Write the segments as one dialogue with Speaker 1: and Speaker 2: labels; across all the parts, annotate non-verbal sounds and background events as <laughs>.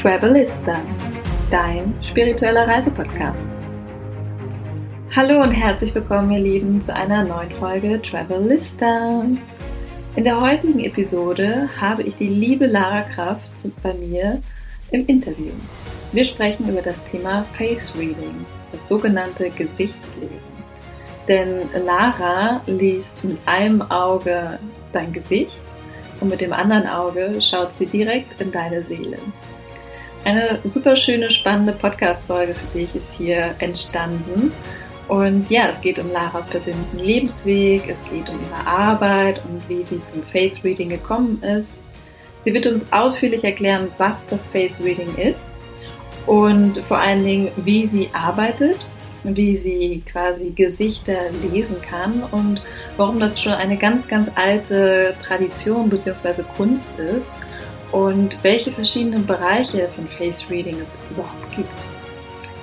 Speaker 1: Travelista, dein spiritueller Reisepodcast. Hallo und herzlich willkommen, ihr Lieben, zu einer neuen Folge Travelista. In der heutigen Episode habe ich die liebe Lara Kraft bei mir im Interview. Wir sprechen über das Thema Face Reading, das sogenannte Gesichtslesen. Denn Lara liest mit einem Auge dein Gesicht und mit dem anderen Auge schaut sie direkt in deine Seele. Eine super schöne, spannende Podcast-Folge für dich ist hier entstanden. Und ja, es geht um Laras persönlichen Lebensweg, es geht um ihre Arbeit und wie sie zum Face Reading gekommen ist. Sie wird uns ausführlich erklären, was das Face Reading ist und vor allen Dingen, wie sie arbeitet, wie sie quasi Gesichter lesen kann und warum das schon eine ganz, ganz alte Tradition bzw. Kunst ist und welche verschiedenen Bereiche von Face Reading es überhaupt gibt.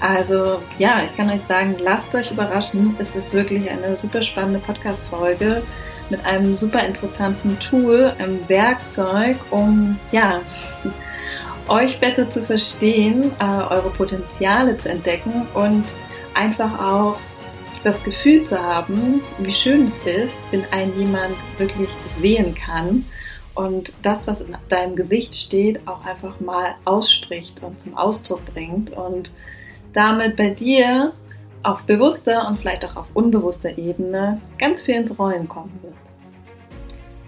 Speaker 1: Also ja, ich kann euch sagen, lasst euch überraschen. Es ist wirklich eine super spannende Podcast-Folge mit einem super interessanten Tool, einem Werkzeug, um ja euch besser zu verstehen, äh, eure Potenziale zu entdecken und einfach auch das Gefühl zu haben, wie schön es ist, wenn ein jemand wirklich sehen kann und das, was in deinem Gesicht steht, auch einfach mal ausspricht und zum Ausdruck bringt und damit bei dir auf bewusster und vielleicht auch auf unbewusster Ebene ganz viel ins Rollen kommen wird.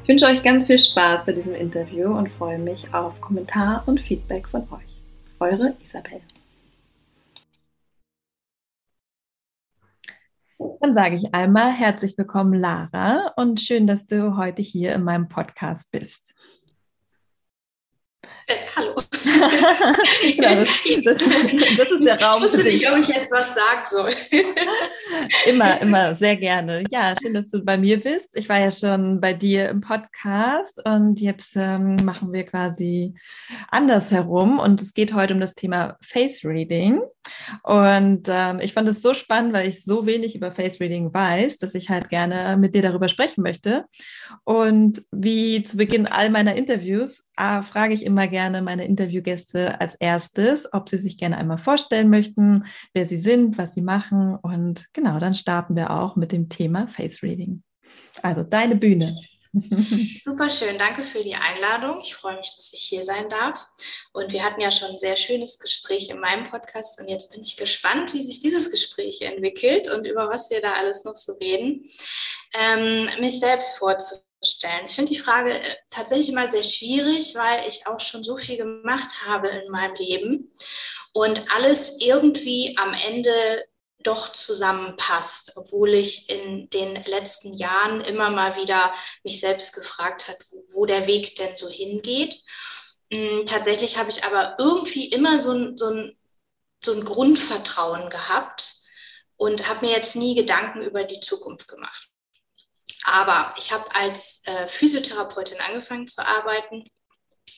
Speaker 1: Ich wünsche euch ganz viel Spaß bei diesem Interview und freue mich auf Kommentar und Feedback von euch. Eure Isabel. Dann sage ich einmal herzlich willkommen, Lara, und schön, dass du heute hier in meinem Podcast bist.
Speaker 2: Äh, hallo. <laughs>
Speaker 1: ja, das, das, das, ist der Raum.
Speaker 2: Ich wusste nicht, ob ich etwas sagen soll. <laughs>
Speaker 1: immer, immer, sehr gerne. Ja, schön, dass du bei mir bist. Ich war ja schon bei dir im Podcast und jetzt ähm, machen wir quasi andersherum und es geht heute um das Thema Face Reading. Und ähm, ich fand es so spannend, weil ich so wenig über Face Reading weiß, dass ich halt gerne mit dir darüber sprechen möchte. Und wie zu Beginn all meiner Interviews äh, frage ich immer gerne meine Interviewgäste als erstes, ob sie sich gerne einmal vorstellen möchten, wer sie sind, was sie machen. Und genau, dann starten wir auch mit dem Thema Face Reading. Also deine Bühne. <laughs>
Speaker 2: Super schön, danke für die Einladung. Ich freue mich, dass ich hier sein darf. Und wir hatten ja schon ein sehr schönes Gespräch in meinem Podcast und jetzt bin ich gespannt, wie sich dieses Gespräch entwickelt und über was wir da alles noch so reden. Ähm, mich selbst vorzustellen. Ich finde die Frage äh, tatsächlich immer sehr schwierig, weil ich auch schon so viel gemacht habe in meinem Leben und alles irgendwie am Ende doch zusammenpasst, obwohl ich in den letzten Jahren immer mal wieder mich selbst gefragt habe, wo, wo der Weg denn so hingeht. Hm, tatsächlich habe ich aber irgendwie immer so ein, so ein, so ein Grundvertrauen gehabt und habe mir jetzt nie Gedanken über die Zukunft gemacht. Aber ich habe als äh, Physiotherapeutin angefangen zu arbeiten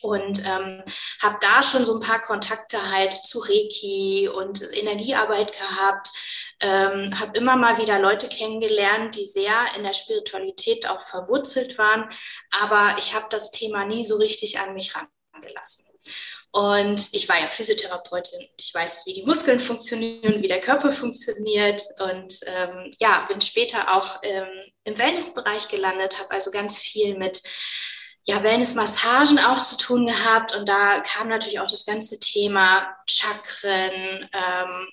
Speaker 2: und ähm, habe da schon so ein paar Kontakte halt zu Reiki und Energiearbeit gehabt, ähm, habe immer mal wieder Leute kennengelernt, die sehr in der Spiritualität auch verwurzelt waren, aber ich habe das Thema nie so richtig an mich rangelassen. Und ich war ja Physiotherapeutin. Ich weiß, wie die Muskeln funktionieren, wie der Körper funktioniert. Und ähm, ja, bin später auch ähm, im Wellnessbereich gelandet, habe also ganz viel mit ja, Wellness-Massagen auch zu tun gehabt und da kam natürlich auch das ganze Thema Chakren, ähm,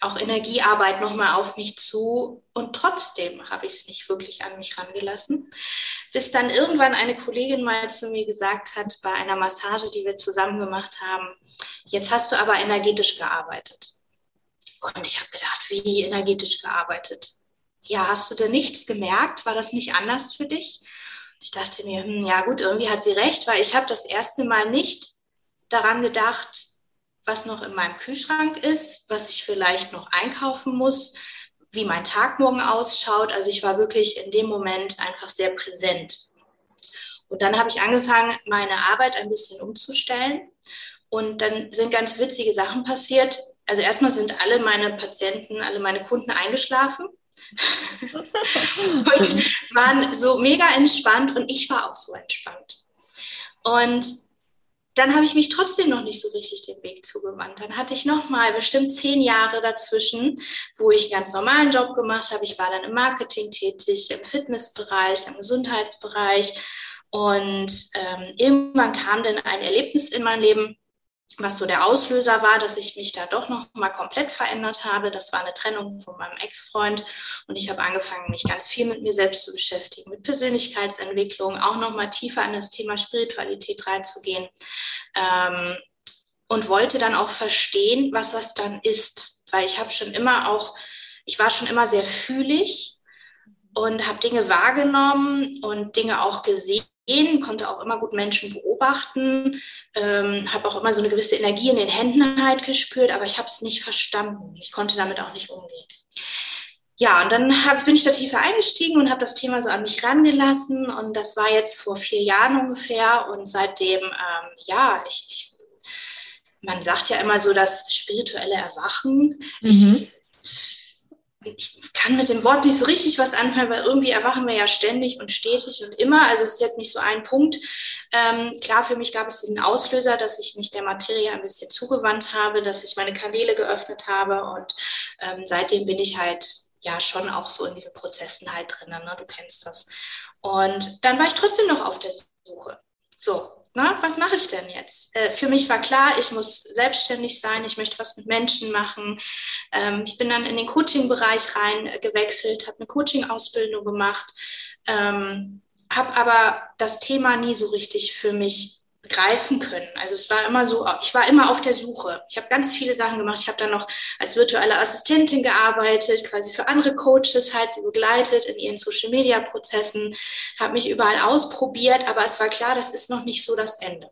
Speaker 2: auch Energiearbeit nochmal auf mich zu und trotzdem habe ich es nicht wirklich an mich rangelassen, bis dann irgendwann eine Kollegin mal zu mir gesagt hat, bei einer Massage, die wir zusammen gemacht haben, jetzt hast du aber energetisch gearbeitet. Und ich habe gedacht, wie energetisch gearbeitet? Ja, hast du denn nichts gemerkt? War das nicht anders für dich? Ich dachte mir, hm, ja gut, irgendwie hat sie recht, weil ich habe das erste Mal nicht daran gedacht, was noch in meinem Kühlschrank ist, was ich vielleicht noch einkaufen muss, wie mein Tag morgen ausschaut. Also ich war wirklich in dem Moment einfach sehr präsent. Und dann habe ich angefangen, meine Arbeit ein bisschen umzustellen. Und dann sind ganz witzige Sachen passiert. Also erstmal sind alle meine Patienten, alle meine Kunden eingeschlafen <laughs> und waren so mega entspannt und ich war auch so entspannt. Und dann habe ich mich trotzdem noch nicht so richtig den Weg zugewandt. Dann hatte ich noch mal bestimmt zehn Jahre dazwischen, wo ich einen ganz normalen Job gemacht habe. Ich war dann im Marketing tätig, im Fitnessbereich, im Gesundheitsbereich. Und ähm, irgendwann kam dann ein Erlebnis in mein Leben, was so der Auslöser war, dass ich mich da doch noch mal komplett verändert habe. Das war eine Trennung von meinem Ex-Freund und ich habe angefangen, mich ganz viel mit mir selbst zu beschäftigen, mit Persönlichkeitsentwicklung, auch noch mal tiefer an das Thema Spiritualität reinzugehen ähm, und wollte dann auch verstehen, was das dann ist, weil ich habe schon immer auch, ich war schon immer sehr fühlig und habe Dinge wahrgenommen und Dinge auch gesehen konnte auch immer gut Menschen beobachten, ähm, habe auch immer so eine gewisse Energie in den Händen halt gespürt, aber ich habe es nicht verstanden. Ich konnte damit auch nicht umgehen. Ja, und dann hab, bin ich da tiefer eingestiegen und habe das Thema so an mich rangelassen und das war jetzt vor vier Jahren ungefähr und seitdem, ähm, ja, ich, ich, man sagt ja immer so das spirituelle Erwachen. Mhm. Ich, ich kann mit dem Wort nicht so richtig was anfangen, weil irgendwie erwachen wir ja ständig und stetig und immer. Also es ist jetzt nicht so ein Punkt. Ähm, klar, für mich gab es diesen Auslöser, dass ich mich der Materie ein bisschen zugewandt habe, dass ich meine Kanäle geöffnet habe und ähm, seitdem bin ich halt ja schon auch so in diesen Prozessen halt drin. Ne? Du kennst das. Und dann war ich trotzdem noch auf der Suche. Na, was mache ich denn jetzt? Äh, für mich war klar, ich muss selbstständig sein, ich möchte was mit Menschen machen. Ähm, ich bin dann in den Coaching-Bereich rein gewechselt, habe eine Coaching-Ausbildung gemacht, ähm, habe aber das Thema nie so richtig für mich greifen können. Also es war immer so, ich war immer auf der Suche. Ich habe ganz viele Sachen gemacht. Ich habe dann noch als virtuelle Assistentin gearbeitet, quasi für andere Coaches halt sie begleitet in ihren Social-Media-Prozessen, habe mich überall ausprobiert, aber es war klar, das ist noch nicht so das Ende.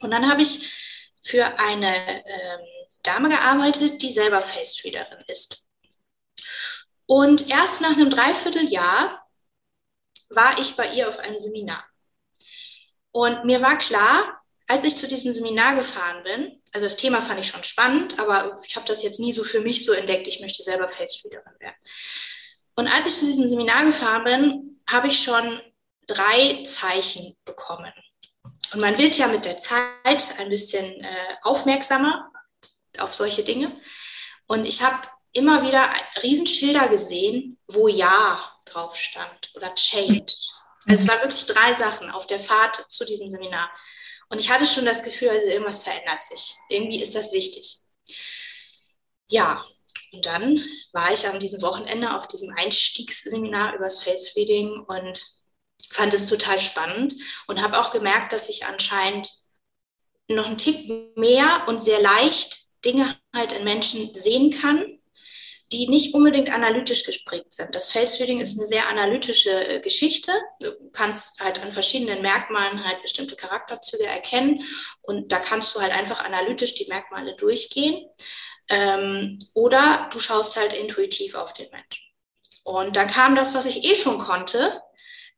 Speaker 2: Und dann habe ich für eine ähm, Dame gearbeitet, die selber Face-Readerin ist. Und erst nach einem Dreivierteljahr war ich bei ihr auf einem Seminar. Und mir war klar, als ich zu diesem Seminar gefahren bin, also das Thema fand ich schon spannend, aber ich habe das jetzt nie so für mich so entdeckt, ich möchte selber Face-Readerin werden. Und als ich zu diesem Seminar gefahren bin, habe ich schon drei Zeichen bekommen. Und man wird ja mit der Zeit ein bisschen äh, aufmerksamer auf solche Dinge. Und ich habe immer wieder Riesenschilder gesehen, wo Ja drauf stand oder Change also es waren wirklich drei Sachen auf der Fahrt zu diesem Seminar. Und ich hatte schon das Gefühl, also irgendwas verändert sich. Irgendwie ist das wichtig. Ja, und dann war ich an diesem Wochenende auf diesem Einstiegsseminar übers Face Reading und fand es total spannend und habe auch gemerkt, dass ich anscheinend noch einen Tick mehr und sehr leicht Dinge halt in Menschen sehen kann die nicht unbedingt analytisch gesprägt sind. Das Face Reading ist eine sehr analytische äh, Geschichte. Du kannst halt an verschiedenen Merkmalen halt bestimmte Charakterzüge erkennen und da kannst du halt einfach analytisch die Merkmale durchgehen. Ähm, oder du schaust halt intuitiv auf den Menschen. Und dann kam das, was ich eh schon konnte,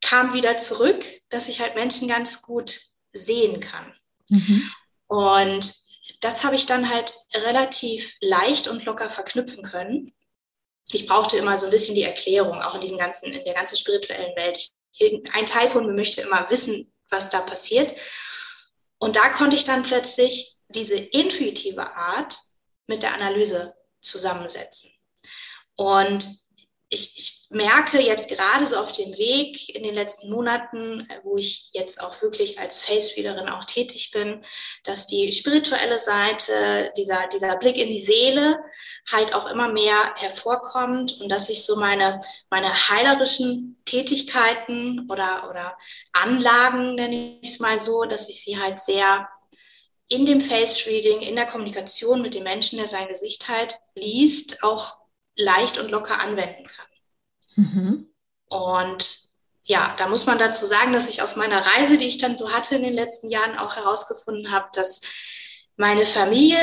Speaker 2: kam wieder zurück, dass ich halt Menschen ganz gut sehen kann. Mhm. Und das habe ich dann halt relativ leicht und locker verknüpfen können ich brauchte immer so ein bisschen die Erklärung, auch in diesen ganzen, in der ganzen spirituellen Welt. ein Teil von mir möchte immer wissen, was da passiert. Und da konnte ich dann plötzlich diese intuitive Art mit der Analyse zusammensetzen. Und ich, ich, merke jetzt gerade so auf dem Weg in den letzten Monaten, wo ich jetzt auch wirklich als Face-Readerin auch tätig bin, dass die spirituelle Seite, dieser, dieser Blick in die Seele halt auch immer mehr hervorkommt und dass ich so meine, meine heilerischen Tätigkeiten oder, oder Anlagen, nenne ich es mal so, dass ich sie halt sehr in dem Face-Reading, in der Kommunikation mit dem Menschen, der sein Gesicht halt liest, auch leicht und locker anwenden kann. Mhm. Und ja, da muss man dazu sagen, dass ich auf meiner Reise, die ich dann so hatte in den letzten Jahren, auch herausgefunden habe, dass meine Familie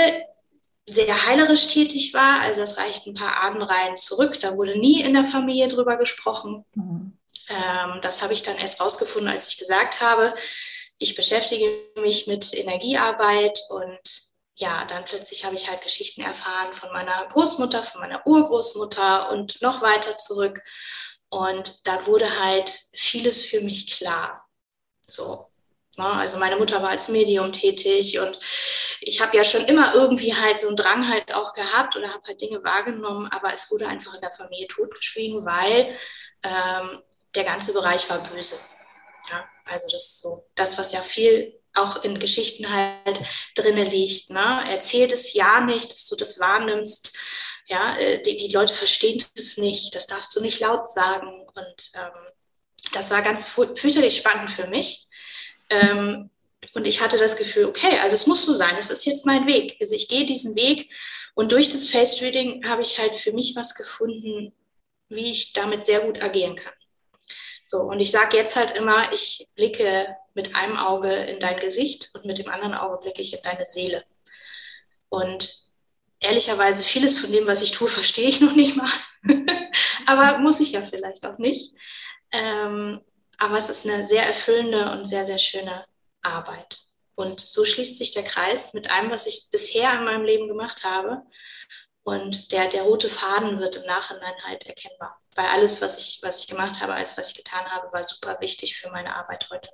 Speaker 2: sehr heilerisch tätig war. Also es reicht ein paar Abendreihen zurück. Da wurde nie in der Familie drüber gesprochen. Mhm. Ähm, das habe ich dann erst rausgefunden, als ich gesagt habe, ich beschäftige mich mit Energiearbeit und ja, dann plötzlich habe ich halt Geschichten erfahren von meiner Großmutter, von meiner Urgroßmutter und noch weiter zurück. Und da wurde halt vieles für mich klar. So. Ne? Also meine Mutter war als Medium tätig und ich habe ja schon immer irgendwie halt so einen Drang halt auch gehabt oder habe halt Dinge wahrgenommen, aber es wurde einfach in der Familie totgeschwiegen, weil ähm, der ganze Bereich war böse. Ja, also das ist so das, was ja viel auch in Geschichten halt drinne liegt. Ne? Erzählt es ja nicht, dass du das wahrnimmst. Ja, äh, die, die Leute verstehen es nicht, das darfst du nicht laut sagen. Und ähm, das war ganz fürchterlich spannend für mich. Ähm, und ich hatte das Gefühl, okay, also es muss so sein, es ist jetzt mein Weg. Also ich gehe diesen Weg und durch das Face Reading habe ich halt für mich was gefunden, wie ich damit sehr gut agieren kann. So, und ich sage jetzt halt immer, ich blicke mit einem Auge in dein Gesicht und mit dem anderen Auge blicke ich in deine Seele. Und ehrlicherweise, vieles von dem, was ich tue, <laughs> verstehe ich noch nicht mal. <laughs> Aber muss ich ja vielleicht auch nicht. Ähm, aber es ist eine sehr erfüllende und sehr, sehr schöne Arbeit. Und so schließt sich der Kreis mit allem, was ich bisher in meinem Leben gemacht habe. Und der, der rote Faden wird im Nachhinein halt erkennbar. Weil alles, was ich, was ich gemacht habe, alles, was ich getan habe, war super wichtig für meine Arbeit heute.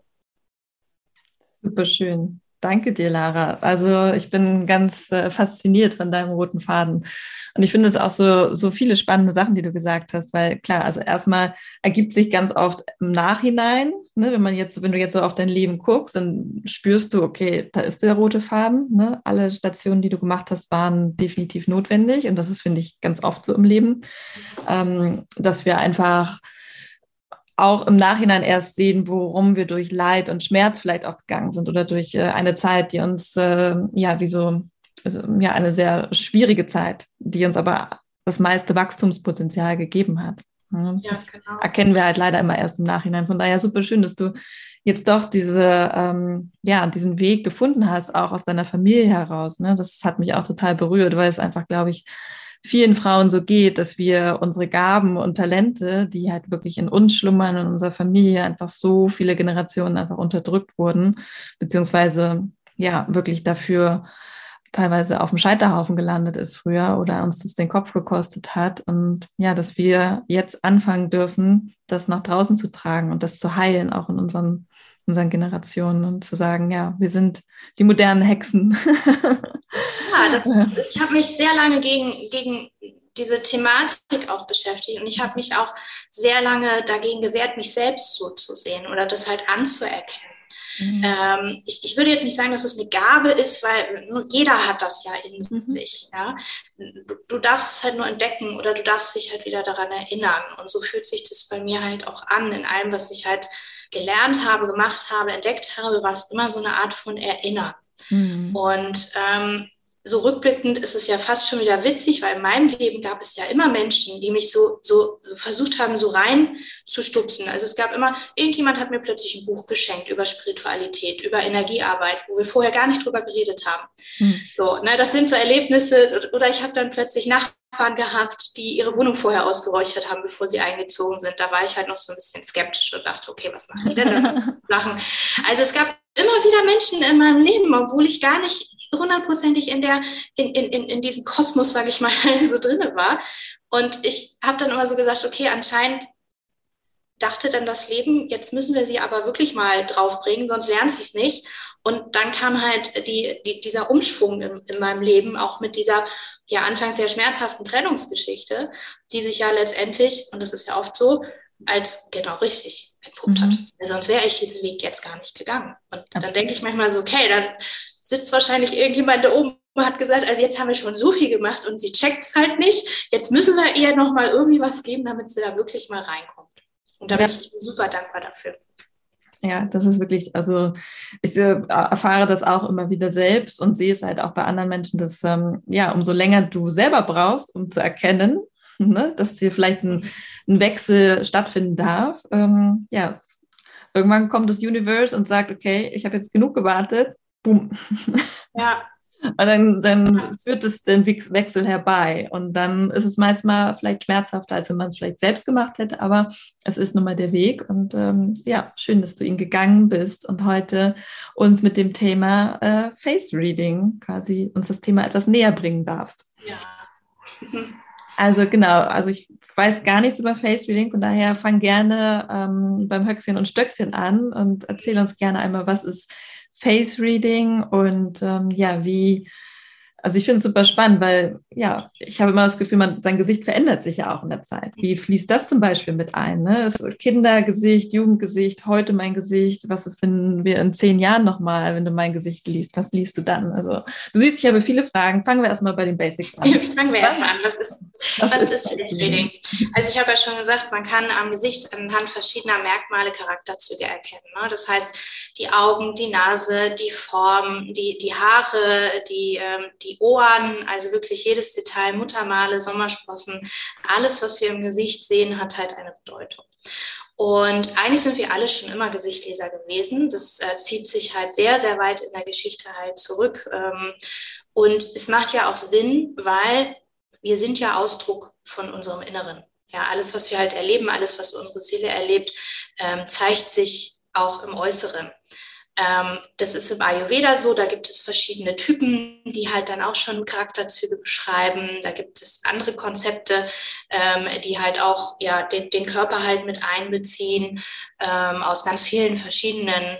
Speaker 1: Super schön. Danke dir, Lara. Also ich bin ganz äh, fasziniert von deinem roten Faden. Und ich finde es auch so, so viele spannende Sachen, die du gesagt hast, weil klar, also erstmal ergibt sich ganz oft im Nachhinein, ne, wenn man jetzt, wenn du jetzt so auf dein Leben guckst, dann spürst du, okay, da ist der rote Faden. Ne? Alle Stationen, die du gemacht hast, waren definitiv notwendig. Und das ist, finde ich, ganz oft so im Leben, ähm, dass wir einfach auch im Nachhinein erst sehen, worum wir durch Leid und Schmerz vielleicht auch gegangen sind oder durch äh, eine Zeit, die uns, äh, ja, wie so, also, ja, eine sehr schwierige Zeit, die uns aber das meiste Wachstumspotenzial gegeben hat. Ja, das genau. erkennen wir halt leider immer erst im Nachhinein. Von daher super schön, dass du jetzt doch diese, ähm, ja, diesen Weg gefunden hast, auch aus deiner Familie heraus. Ne? Das hat mich auch total berührt, weil es einfach, glaube ich, vielen Frauen so geht, dass wir unsere Gaben und Talente, die halt wirklich in uns schlummern, in unserer Familie einfach so viele Generationen einfach unterdrückt wurden, beziehungsweise ja, wirklich dafür teilweise auf dem Scheiterhaufen gelandet ist früher oder uns das den Kopf gekostet hat. Und ja, dass wir jetzt anfangen dürfen, das nach draußen zu tragen und das zu heilen, auch in unseren, unseren Generationen und zu sagen, ja, wir sind die modernen Hexen. <laughs>
Speaker 2: Ja, das, das ich habe mich sehr lange gegen, gegen diese Thematik auch beschäftigt und ich habe mich auch sehr lange dagegen gewehrt, mich selbst so zu sehen oder das halt anzuerkennen. Mhm. Ähm, ich, ich, würde jetzt nicht sagen, dass es eine Gabe ist, weil jeder hat das ja in mhm. sich. Ja? Du, du, darfst es halt nur entdecken oder du darfst dich halt wieder daran erinnern. Und so fühlt sich das bei mir halt auch an. In allem, was ich halt gelernt habe, gemacht habe, entdeckt habe, war es immer so eine Art von Erinnern. Mhm. Und ähm, so rückblickend ist es ja fast schon wieder witzig, weil in meinem Leben gab es ja immer Menschen, die mich so, so, so versucht haben, so rein zu stupsen. Also es gab immer, irgendjemand hat mir plötzlich ein Buch geschenkt über Spiritualität, über Energiearbeit, wo wir vorher gar nicht drüber geredet haben. Hm. So, ne, das sind so Erlebnisse. Oder ich habe dann plötzlich Nachbarn gehabt, die ihre Wohnung vorher ausgeräuchert haben, bevor sie eingezogen sind. Da war ich halt noch so ein bisschen skeptisch und dachte, okay, was machen die denn? Lachen. <laughs> Also es gab immer wieder Menschen in meinem Leben, obwohl ich gar nicht hundertprozentig in der, in, in, in diesem Kosmos, sage ich mal, <laughs> so drinne war. Und ich habe dann immer so gesagt, okay, anscheinend dachte dann das Leben, jetzt müssen wir sie aber wirklich mal draufbringen, sonst lernt sie es nicht. Und dann kam halt die, die, dieser Umschwung in, in meinem Leben, auch mit dieser ja anfangs sehr schmerzhaften Trennungsgeschichte, die sich ja letztendlich, und das ist ja oft so, als genau richtig entpuppt mhm. hat. Sonst wäre ich diesen Weg jetzt gar nicht gegangen. Und Absolut. dann denke ich manchmal so, okay, das, sitzt wahrscheinlich irgendjemand da oben und hat gesagt, also jetzt haben wir schon so viel gemacht und sie checkt es halt nicht. Jetzt müssen wir ihr noch mal irgendwie was geben, damit sie da wirklich mal reinkommt. Und da bin ich super dankbar dafür.
Speaker 1: Ja, das ist wirklich, also ich äh, erfahre das auch immer wieder selbst und sehe es halt auch bei anderen Menschen, dass ähm, ja, umso länger du selber brauchst, um zu erkennen, <laughs> ne, dass hier vielleicht ein, ein Wechsel stattfinden darf, ähm, ja, irgendwann kommt das Universe und sagt, okay, ich habe jetzt genug gewartet, boom. Ja. Und dann, dann führt es den Wechsel herbei. Und dann ist es manchmal vielleicht schmerzhafter, als wenn man es vielleicht selbst gemacht hätte, aber es ist nun mal der Weg. Und ähm, ja, schön, dass du ihn gegangen bist und heute uns mit dem Thema äh, Face Reading quasi uns das Thema etwas näher bringen darfst.
Speaker 2: Ja. <laughs>
Speaker 1: Also genau, also ich weiß gar nichts über Face Reading, von daher fang gerne ähm, beim Höchstchen und Stöckchen an und erzähl uns gerne einmal, was ist Face Reading und ähm, ja, wie also ich finde es super spannend, weil ja, ich habe immer das Gefühl, man, sein Gesicht verändert sich ja auch in der Zeit. Wie fließt das zum Beispiel mit ein? Ne? Kindergesicht, Jugendgesicht, heute mein Gesicht. Was ist, wenn wir in zehn Jahren nochmal, wenn du mein Gesicht liest? Was liest du dann? Also du siehst, ich habe viele Fragen. Fangen wir erstmal bei den Basics an. <laughs>
Speaker 2: Fangen wir erstmal an. Was ist, was, was ist, Reading? Also ich habe ja schon gesagt, man kann am Gesicht anhand verschiedener Merkmale Charakterzüge erkennen. Ne? Das heißt, die Augen, die Nase, die Form, die, die Haare, die, ähm, die Ohren, also wirklich jedes Detail, Muttermale, Sommersprossen, alles, was wir im Gesicht sehen, hat halt eine Bedeutung. Und eigentlich sind wir alle schon immer Gesichtleser gewesen. Das äh, zieht sich halt sehr, sehr weit in der Geschichte halt zurück. Ähm, und es macht ja auch Sinn, weil wir sind ja Ausdruck von unserem Inneren. Ja, alles, was wir halt erleben, alles, was unsere Seele erlebt, ähm, zeigt sich auch im Äußeren. Ähm, das ist im Ayurveda so, da gibt es verschiedene Typen, die halt dann auch schon Charakterzüge beschreiben. Da gibt es andere Konzepte, ähm, die halt auch ja, den, den Körper halt mit einbeziehen, ähm, aus ganz vielen verschiedenen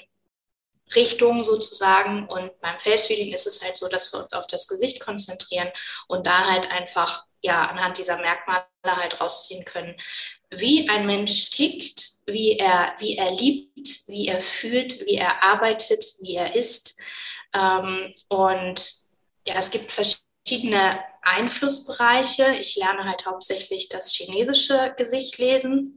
Speaker 2: Richtungen sozusagen. Und beim Face Reading ist es halt so, dass wir uns auf das Gesicht konzentrieren und da halt einfach ja anhand dieser Merkmale halt rausziehen können, wie ein Mensch tickt, wie er, wie er liebt, wie er fühlt, wie er arbeitet, wie er ist. Ähm, und ja, es gibt verschiedene Einflussbereiche. Ich lerne halt hauptsächlich das chinesische Gesicht lesen.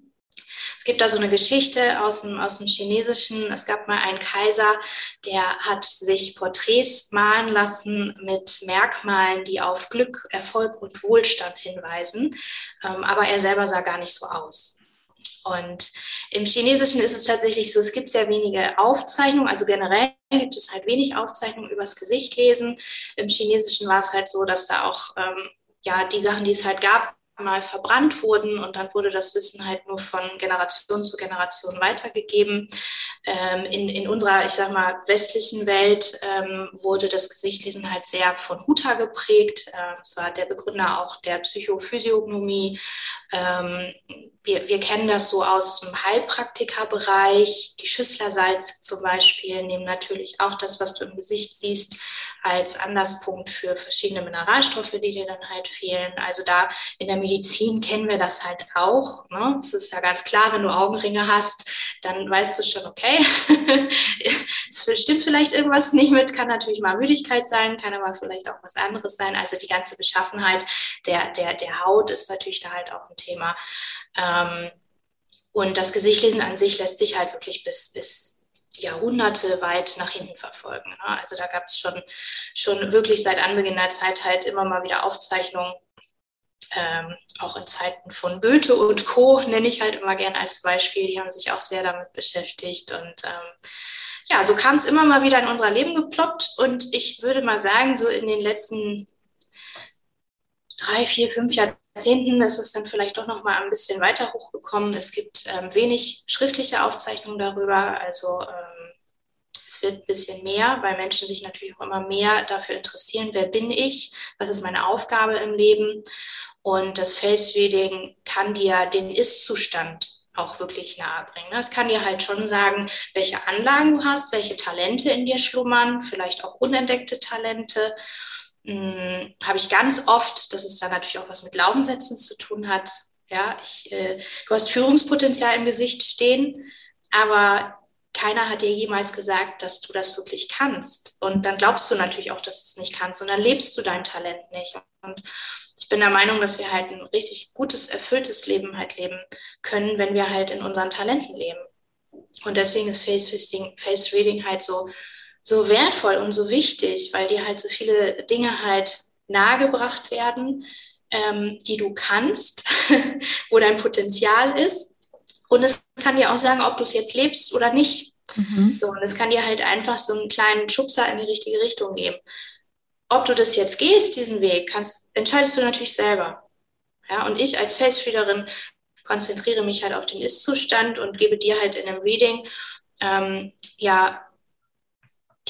Speaker 2: Es gibt da so eine Geschichte aus dem, aus dem Chinesischen. Es gab mal einen Kaiser, der hat sich Porträts malen lassen mit Merkmalen, die auf Glück, Erfolg und Wohlstand hinweisen. Ähm, aber er selber sah gar nicht so aus. Und im Chinesischen ist es tatsächlich so, es gibt sehr wenige Aufzeichnungen, also generell gibt es halt wenig Aufzeichnungen übers Gesicht lesen. Im Chinesischen war es halt so, dass da auch ähm, ja die Sachen, die es halt gab, mal verbrannt wurden und dann wurde das Wissen halt nur von Generation zu Generation weitergegeben. Ähm, in, in unserer, ich sag mal, westlichen Welt ähm, wurde das Gesichtlesen halt sehr von Huta geprägt. Äh, das war der Begründer auch der Psychophysiognomie. Ähm, wir, wir kennen das so aus dem Heilpraktikerbereich. Die Schüsslersalze zum Beispiel nehmen natürlich auch das, was du im Gesicht siehst, als Anlasspunkt für verschiedene Mineralstoffe, die dir dann halt fehlen. Also da in der Medizin kennen wir das halt auch. Ne? Es ist ja ganz klar, wenn du Augenringe hast, dann weißt du schon, okay, <laughs> es stimmt vielleicht irgendwas nicht mit, kann natürlich mal Müdigkeit sein, kann aber vielleicht auch was anderes sein. Also die ganze Beschaffenheit der, der, der Haut ist natürlich da halt auch ein Thema. Ähm, und das Gesichtlesen an sich lässt sich halt wirklich bis, bis Jahrhunderte weit nach hinten verfolgen. Ne? Also da gab es schon, schon wirklich seit Anbeginn der Zeit halt immer mal wieder Aufzeichnungen, ähm, auch in Zeiten von Goethe und Co. nenne ich halt immer gern als Beispiel. Die haben sich auch sehr damit beschäftigt und ähm, ja, so kam es immer mal wieder in unser Leben geploppt und ich würde mal sagen, so in den letzten drei, vier, fünf Jahren Jahrzehnten ist es dann vielleicht doch noch mal ein bisschen weiter hochgekommen. Es gibt ähm, wenig schriftliche Aufzeichnungen darüber, also ähm, es wird ein bisschen mehr, weil Menschen sich natürlich auch immer mehr dafür interessieren, wer bin ich, was ist meine Aufgabe im Leben. Und das Face Reading kann dir den Ist-Zustand auch wirklich nahebringen. Es kann dir halt schon sagen, welche Anlagen du hast, welche Talente in dir schlummern, vielleicht auch unentdeckte Talente habe ich ganz oft, dass es da natürlich auch was mit Glaubenssätzen zu tun hat. Ja, ich, äh, du hast Führungspotenzial im Gesicht stehen, aber keiner hat dir jemals gesagt, dass du das wirklich kannst. Und dann glaubst du natürlich auch, dass du es nicht kannst und dann lebst du dein Talent nicht. Und ich bin der Meinung, dass wir halt ein richtig gutes, erfülltes Leben halt leben können, wenn wir halt in unseren Talenten leben. Und deswegen ist Face Reading, Face Reading halt so so wertvoll und so wichtig, weil dir halt so viele Dinge halt nahegebracht werden, ähm, die du kannst, <laughs> wo dein Potenzial ist. Und es kann dir auch sagen, ob du es jetzt lebst oder nicht. Mhm. So, und es kann dir halt einfach so einen kleinen Schubser in die richtige Richtung geben. Ob du das jetzt gehst, diesen Weg, kannst, entscheidest du natürlich selber. Ja, und ich als Face-Readerin konzentriere mich halt auf den Ist-Zustand und gebe dir halt in einem Reading ähm, ja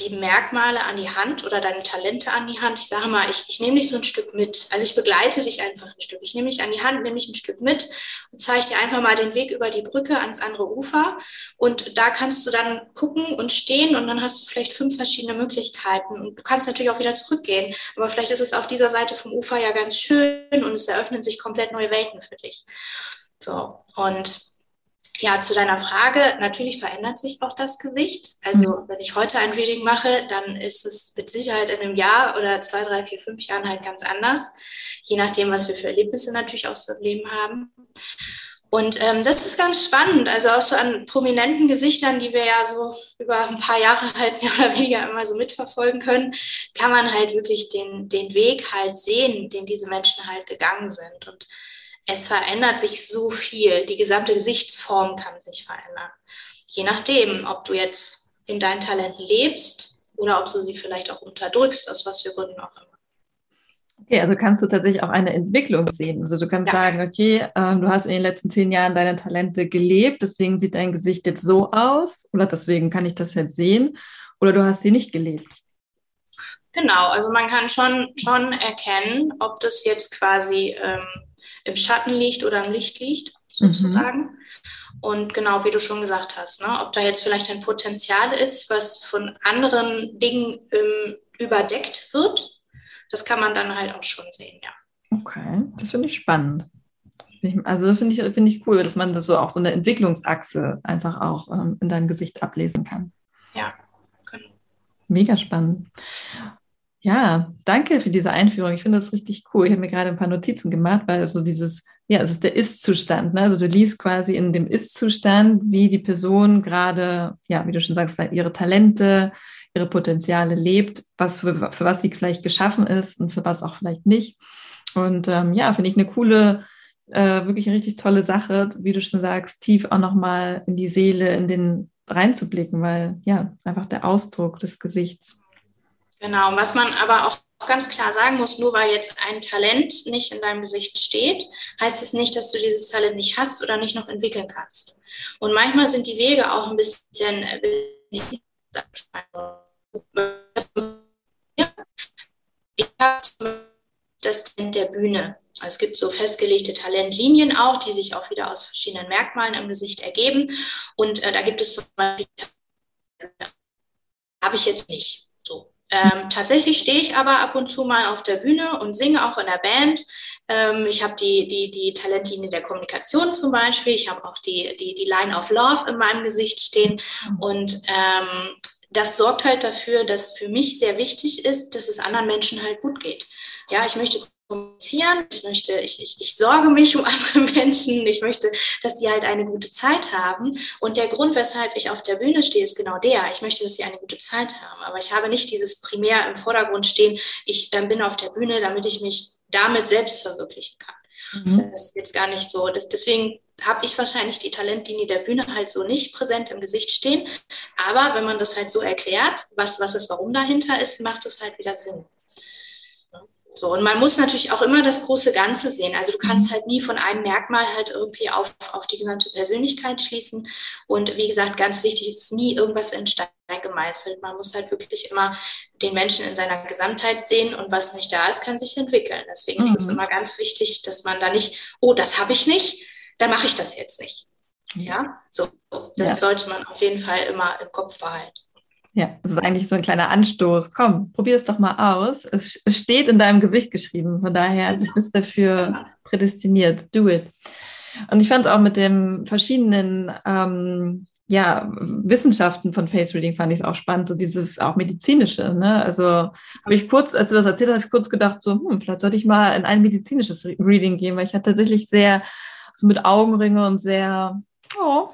Speaker 2: die Merkmale an die Hand oder deine Talente an die Hand. Ich sage mal, ich, ich nehme dich so ein Stück mit. Also ich begleite dich einfach ein Stück. Ich nehme dich an die Hand, nehme dich ein Stück mit und zeige dir einfach mal den Weg über die Brücke ans andere Ufer. Und da kannst du dann gucken und stehen und dann hast du vielleicht fünf verschiedene Möglichkeiten. Und du kannst natürlich auch wieder zurückgehen. Aber vielleicht ist es auf dieser Seite vom Ufer ja ganz schön und es eröffnen sich komplett neue Welten für dich. So, und ja, zu deiner Frage, natürlich verändert sich auch das Gesicht. Also mhm. wenn ich heute ein Reading mache, dann ist es mit Sicherheit in einem Jahr oder zwei, drei, vier, fünf Jahren halt ganz anders. Je nachdem, was wir für Erlebnisse natürlich auch so im Leben haben. Und ähm, das ist ganz spannend. Also auch so an prominenten Gesichtern, die wir ja so über ein paar Jahre halt mehr oder weniger immer so mitverfolgen können, kann man halt wirklich den, den Weg halt sehen, den diese Menschen halt gegangen sind. Und es verändert sich so viel. Die gesamte Gesichtsform kann sich verändern. Je nachdem, ob du jetzt in deinen Talenten lebst oder ob du sie vielleicht auch unterdrückst, aus was für Gründen auch immer.
Speaker 1: Okay, also kannst du tatsächlich auch eine Entwicklung sehen. Also du kannst ja. sagen, okay, ähm, du hast in den letzten zehn Jahren deine Talente gelebt, deswegen sieht dein Gesicht jetzt so aus oder deswegen kann ich das jetzt sehen oder du hast sie nicht gelebt.
Speaker 2: Genau, also man kann schon, schon erkennen, ob das jetzt quasi ähm, im Schatten liegt oder im Licht liegt, sozusagen. Mhm. Und genau wie du schon gesagt hast, ne, ob da jetzt vielleicht ein Potenzial ist, was von anderen Dingen ähm, überdeckt wird, das kann man dann halt auch schon sehen, ja.
Speaker 1: Okay, das finde ich spannend. Also das finde ich, find ich cool, dass man das so auch so eine Entwicklungsachse einfach auch ähm, in deinem Gesicht ablesen kann.
Speaker 2: Ja, genau.
Speaker 1: Mega spannend. Ja, danke für diese Einführung. Ich finde das richtig cool. Ich habe mir gerade ein paar Notizen gemacht, weil so dieses, ja, es ist der Ist-Zustand. Ne? Also du liest quasi in dem Ist-Zustand, wie die Person gerade, ja, wie du schon sagst, halt ihre Talente, ihre Potenziale lebt, was für, für was sie vielleicht geschaffen ist und für was auch vielleicht nicht. Und ähm, ja, finde ich eine coole, äh, wirklich eine richtig tolle Sache, wie du schon sagst, tief auch nochmal in die Seele, in den reinzublicken, weil ja, einfach der Ausdruck des Gesichts
Speaker 2: Genau, was man aber auch ganz klar sagen muss, nur weil jetzt ein Talent nicht in deinem Gesicht steht, heißt es nicht, dass du dieses Talent nicht hast oder nicht noch entwickeln kannst. Und manchmal sind die Wege auch ein bisschen, ich habe das Talent der Bühne. Es gibt so festgelegte Talentlinien auch, die sich auch wieder aus verschiedenen Merkmalen im Gesicht ergeben. Und äh, da gibt es zum Beispiel, habe ich jetzt nicht. Ähm, tatsächlich stehe ich aber ab und zu mal auf der Bühne und singe auch in der Band. Ähm, ich habe die, die, die Talentlinie der Kommunikation zum Beispiel. Ich habe auch die, die, die Line of Love in meinem Gesicht stehen. Und ähm, das sorgt halt dafür, dass für mich sehr wichtig ist, dass es anderen Menschen halt gut geht. Ja, ich möchte kommunizieren, ich möchte, ich, ich, ich sorge mich um andere <laughs> Menschen, ich möchte, dass die halt eine gute Zeit haben. Und der Grund, weshalb ich auf der Bühne stehe, ist genau der. Ich möchte, dass sie eine gute Zeit haben. Aber ich habe nicht dieses primär im Vordergrund stehen, ich äh, bin auf der Bühne, damit ich mich damit selbst verwirklichen kann. Mhm. Das ist jetzt gar nicht so. Das, deswegen habe ich wahrscheinlich die Talentlinie der Bühne halt so nicht präsent im Gesicht stehen. Aber wenn man das halt so erklärt, was, was das Warum dahinter ist, macht es halt wieder Sinn. So, und man muss natürlich auch immer das große Ganze sehen. Also du kannst mhm. halt nie von einem Merkmal halt irgendwie auf, auf die gesamte Persönlichkeit schließen. Und wie gesagt, ganz wichtig ist nie irgendwas in Stein gemeißelt. Man muss halt wirklich immer den Menschen in seiner Gesamtheit sehen und was nicht da ist, kann sich entwickeln. Deswegen mhm. ist es mhm. immer ganz wichtig, dass man da nicht, oh, das habe ich nicht, dann mache ich das jetzt nicht. Ja, so, das ja. sollte man auf jeden Fall immer im Kopf behalten.
Speaker 1: Ja, das ist eigentlich so ein kleiner Anstoß. Komm, probier es doch mal aus. Es steht in deinem Gesicht geschrieben. Von daher, du bist dafür prädestiniert. Do it. Und ich fand auch mit den verschiedenen ähm, ja, Wissenschaften von Face Reading fand ich es auch spannend, so dieses auch medizinische. Ne? Also habe ich kurz, als du das erzählt hast, habe ich kurz gedacht, so, hm, vielleicht sollte ich mal in ein medizinisches Reading gehen, weil ich hatte tatsächlich sehr so mit Augenringe und sehr, oh,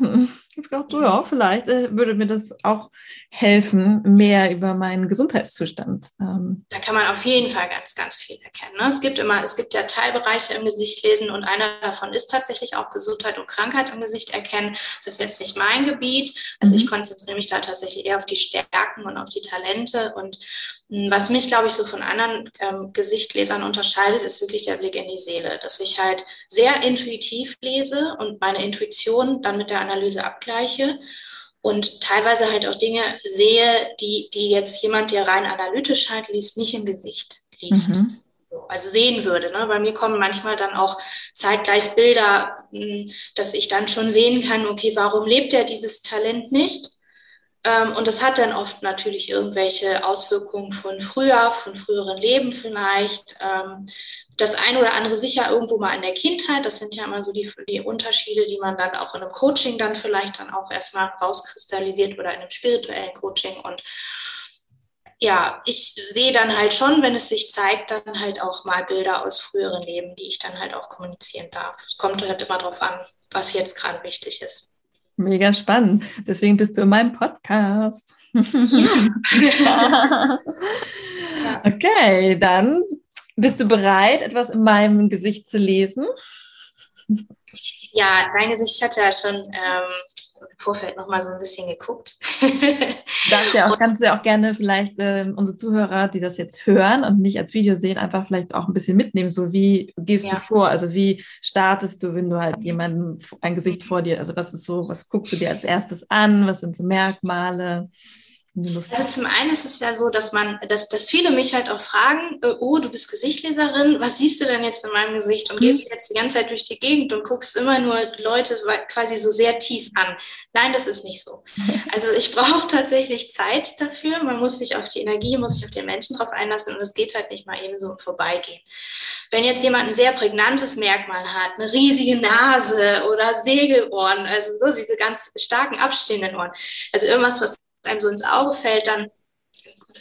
Speaker 1: ich gedacht, so ja, vielleicht äh, würde mir das auch helfen, mehr über meinen Gesundheitszustand.
Speaker 2: Ähm. Da kann man auf jeden Fall ganz, ganz viel erkennen. Ne? Es gibt immer, es gibt ja Teilbereiche im Gesicht lesen und einer davon ist tatsächlich auch Gesundheit und Krankheit im Gesicht erkennen. Das ist jetzt nicht mein Gebiet. Also mhm. ich konzentriere mich da tatsächlich eher auf die Stärken und auf die Talente. Und mh, hm, was mich, glaube ich, so von anderen ähm, Gesichtlesern unterscheidet, ist wirklich der Blick in die Seele. Dass ich halt sehr intuitiv lese und meine Intuition dann mit der Analyse abgleiche. Und teilweise halt auch Dinge sehe, die, die jetzt jemand, der rein analytisch halt liest, nicht im Gesicht liest. Mhm. Also sehen würde. Ne? Bei mir kommen manchmal dann auch zeitgleich Bilder, hm, dass ich dann schon sehen kann, okay, warum lebt er dieses Talent nicht? Ähm, und das hat dann oft natürlich irgendwelche Auswirkungen von früher, von früheren Leben vielleicht. Ähm, das eine oder andere sicher irgendwo mal in der Kindheit. Das sind ja immer so die, die Unterschiede, die man dann auch in einem Coaching dann vielleicht dann auch erstmal rauskristallisiert oder in einem spirituellen Coaching. Und ja, ich sehe dann halt schon, wenn es sich zeigt, dann halt auch mal Bilder aus früheren Leben, die ich dann halt auch kommunizieren darf. Es kommt halt immer darauf an, was jetzt gerade wichtig ist.
Speaker 1: Mega spannend. Deswegen bist du in meinem Podcast. Ja. <laughs> okay, dann bist du bereit, etwas in meinem Gesicht zu lesen?
Speaker 2: Ja, dein Gesicht hat ja schon ähm, im Vorfeld noch mal so ein bisschen geguckt. <laughs>
Speaker 1: Darfst ja auch, kannst du ja auch gerne vielleicht äh, unsere Zuhörer, die das jetzt hören und nicht als Video sehen, einfach vielleicht auch ein bisschen mitnehmen. So wie gehst ja. du vor? Also wie startest du, wenn du halt jemanden ein Gesicht vor dir, also was ist so, was guckst du dir als erstes an? Was sind so Merkmale?
Speaker 2: Also zum einen ist es ja so, dass man, dass, dass viele mich halt auch fragen, äh, oh, du bist Gesichtleserin, was siehst du denn jetzt in meinem Gesicht? Und mhm. gehst jetzt die ganze Zeit durch die Gegend und guckst immer nur Leute quasi so sehr tief an. Nein, das ist nicht so. <laughs> Also ich brauche tatsächlich Zeit dafür. Man muss sich auf die Energie, muss sich auf den Menschen drauf einlassen und es geht halt nicht mal eben so im Vorbeigehen. Wenn jetzt jemand ein sehr prägnantes Merkmal hat, eine riesige Nase oder Segelohren, also so diese ganz starken abstehenden Ohren, also irgendwas, was einem so ins Auge fällt, dann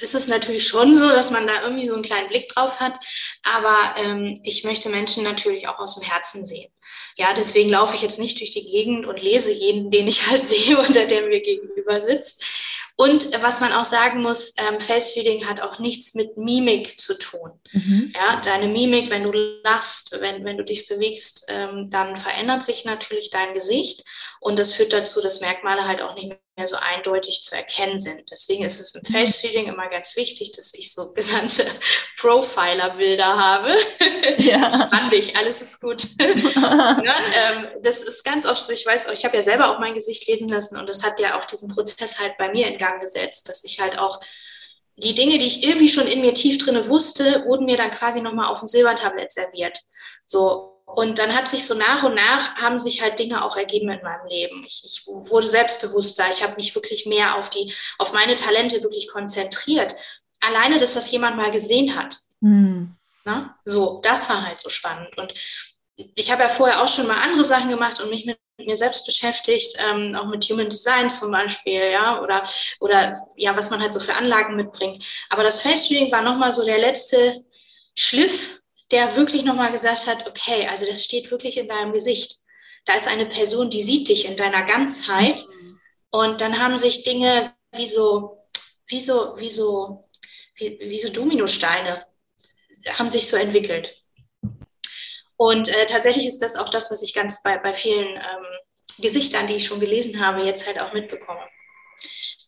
Speaker 2: ist es natürlich schon so, dass man da irgendwie so einen kleinen Blick drauf hat. Aber ähm, ich möchte Menschen natürlich auch aus dem Herzen sehen. Ja, deswegen laufe ich jetzt nicht durch die Gegend und lese jeden, den ich halt <laughs> sehe oder der mir gegenüber sitzt. Und was man auch sagen muss, ähm, Face-Reading hat auch nichts mit Mimik zu tun. Mhm. Ja, deine Mimik, wenn du lachst, wenn, wenn du dich bewegst, ähm, dann verändert sich natürlich dein Gesicht. Und das führt dazu, dass Merkmale halt auch nicht mehr so eindeutig zu erkennen sind. Deswegen ist es im mhm. Face-Reading immer ganz wichtig, dass ich sogenannte <laughs> Profiler-Bilder habe. <laughs> Ja. Spann dich, alles ist gut. ja, <laughs> ähm, das ist ganz oft so, ich weiß, ich habe ja selber auch mein Gesicht lesen lassen und das hat ja auch diesen Prozess halt bei mir in Gang gesetzt, dass ich halt auch die Dinge, die ich irgendwie schon in mir tief drinne wusste, wurden mir dann quasi nochmal auf dem Silbertablett serviert. So, und dann hat sich so nach und nach haben sich halt Dinge auch ergeben in meinem Leben. Ich, ich wurde selbstbewusster. Ich habe mich wirklich mehr auf die, auf meine Talente wirklich konzentriert. Alleine, dass das jemand mal gesehen hat. Mhm. Na? So, das war halt so spannend. Und ich habe ja vorher auch schon mal andere Sachen gemacht und mich mit mir selbst beschäftigt, ähm, auch mit Human Design zum Beispiel, ja, oder, oder ja, was man halt so für Anlagen mitbringt. Aber das Reading war nochmal so der letzte Schliff, der wirklich nochmal gesagt hat, okay, also das steht wirklich in deinem Gesicht. Da ist eine Person, die sieht dich in deiner Ganzheit. Und dann haben sich Dinge wie so, wie so, wie so, wie, wie so Dominosteine haben sich so entwickelt. Und äh, tatsächlich ist das auch das, was ich ganz bei, bei vielen ähm, Gesichtern, die ich schon gelesen habe, jetzt halt auch mitbekomme.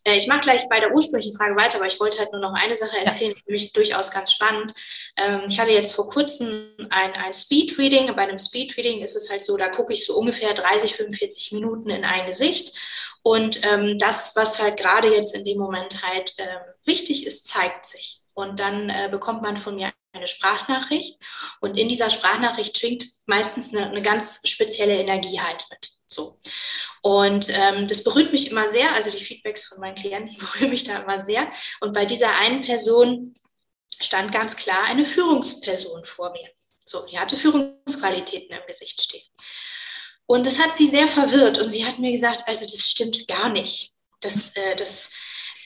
Speaker 2: Äh, ich mache gleich bei der ursprünglichen Frage weiter, aber ich wollte halt nur noch eine Sache erzählen, ja. für mich durchaus ganz spannend. Ähm, ich hatte jetzt vor kurzem ein, ein Speed-Reading. Bei einem Speed-Reading ist es halt so, da gucke ich so ungefähr 30, 45 Minuten in ein Gesicht. Und ähm, das, was halt gerade jetzt in dem Moment halt ähm, wichtig ist, zeigt sich. Und dann äh, bekommt man von mir eine Sprachnachricht. Und in dieser Sprachnachricht schwingt meistens eine, eine ganz spezielle Energie halt mit. So. Und ähm, das berührt mich immer sehr, also die Feedbacks von meinen Klienten <laughs> berühren mich da immer sehr. Und bei dieser einen Person stand ganz klar eine Führungsperson vor mir. So, die hatte Führungsqualitäten im Gesicht stehen. Und das hat sie sehr verwirrt und sie hat mir gesagt, also das stimmt gar nicht. Das, äh, das,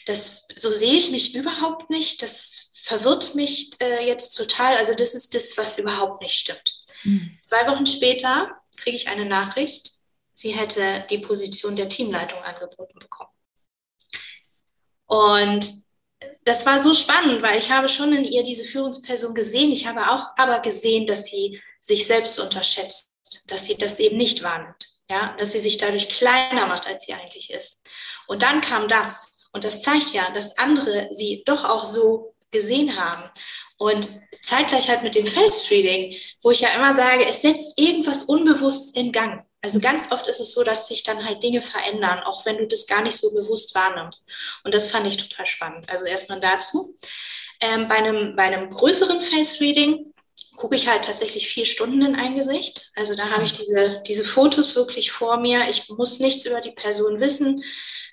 Speaker 2: das, so sehe ich mich überhaupt nicht. Das verwirrt mich äh, jetzt total. Also das ist das, was überhaupt nicht stimmt. Mhm. Zwei Wochen später kriege ich eine Nachricht sie hätte die Position der Teamleitung angeboten bekommen. Und das war so spannend, weil ich habe schon in ihr diese Führungsperson gesehen. Ich habe auch aber gesehen, dass sie sich selbst unterschätzt, dass sie das eben nicht wahrnimmt, ja, dass sie sich dadurch kleiner macht, als sie eigentlich ist. Und dann kam das. Und das zeigt ja, dass andere sie doch auch so gesehen haben. Und zeitgleich halt mit dem Reading, wo ich ja immer sage, es setzt irgendwas unbewusst in Gang. Also ganz oft ist es so, dass sich dann halt Dinge verändern, auch wenn du das gar nicht so bewusst wahrnimmst. Und das fand ich total spannend. Also erstmal dazu. Ähm, bei, einem, bei einem größeren Face-Reading gucke ich halt tatsächlich vier Stunden in ein Gesicht. Also da habe ich diese, diese Fotos wirklich vor mir. Ich muss nichts über die Person wissen.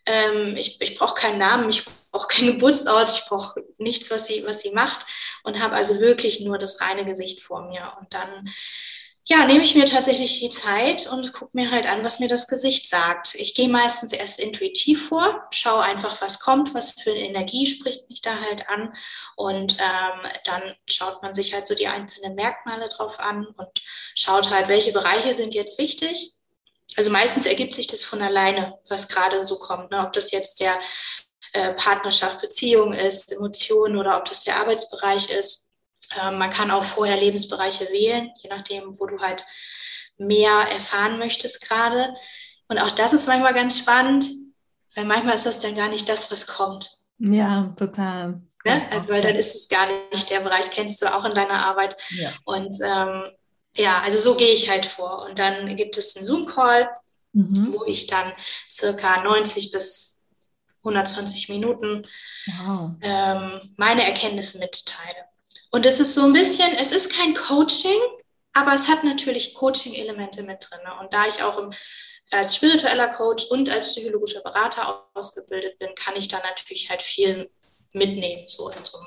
Speaker 2: Ähm, ich ich brauche keinen Namen, ich brauche keinen <laughs> Geburtsort, ich brauche nichts, was sie, was sie macht und habe also wirklich nur das reine Gesicht vor mir. Und dann ja, nehme ich mir tatsächlich die Zeit und gucke mir halt an, was mir das Gesicht sagt. Ich gehe meistens erst intuitiv vor, schaue einfach, was kommt, was für eine Energie spricht mich da halt an. Und ähm, dann schaut man sich halt so die einzelnen Merkmale drauf an und schaut halt, welche Bereiche sind jetzt wichtig. Also meistens ergibt sich das von alleine, was gerade so kommt. Ne? Ob das jetzt der äh, Partnerschaft, Beziehung ist, Emotionen oder ob das der Arbeitsbereich ist. Ähm, man kann auch vorher Lebensbereiche wählen, je nachdem, wo du halt mehr erfahren möchtest gerade. Und auch das ist manchmal ganz spannend, weil manchmal ist das dann gar nicht das, was kommt.
Speaker 1: Ja, total.
Speaker 2: Ne? Also, weil dann ist es gar nicht der Bereich, kennst du auch in deiner Arbeit. Ja. Und ähm, ja, also so gehe ich halt vor. Und dann gibt es einen Zoom-Call, mhm. wo ich dann circa 90 bis 120 Minuten wow. ähm, meine Erkenntnisse mitteile. Und es ist so ein bisschen, es ist kein Coaching, aber es hat natürlich Coaching-Elemente mit drin. Und da ich auch im, als spiritueller Coach und als psychologischer Berater ausgebildet bin, kann ich da natürlich halt viel mitnehmen, so in so,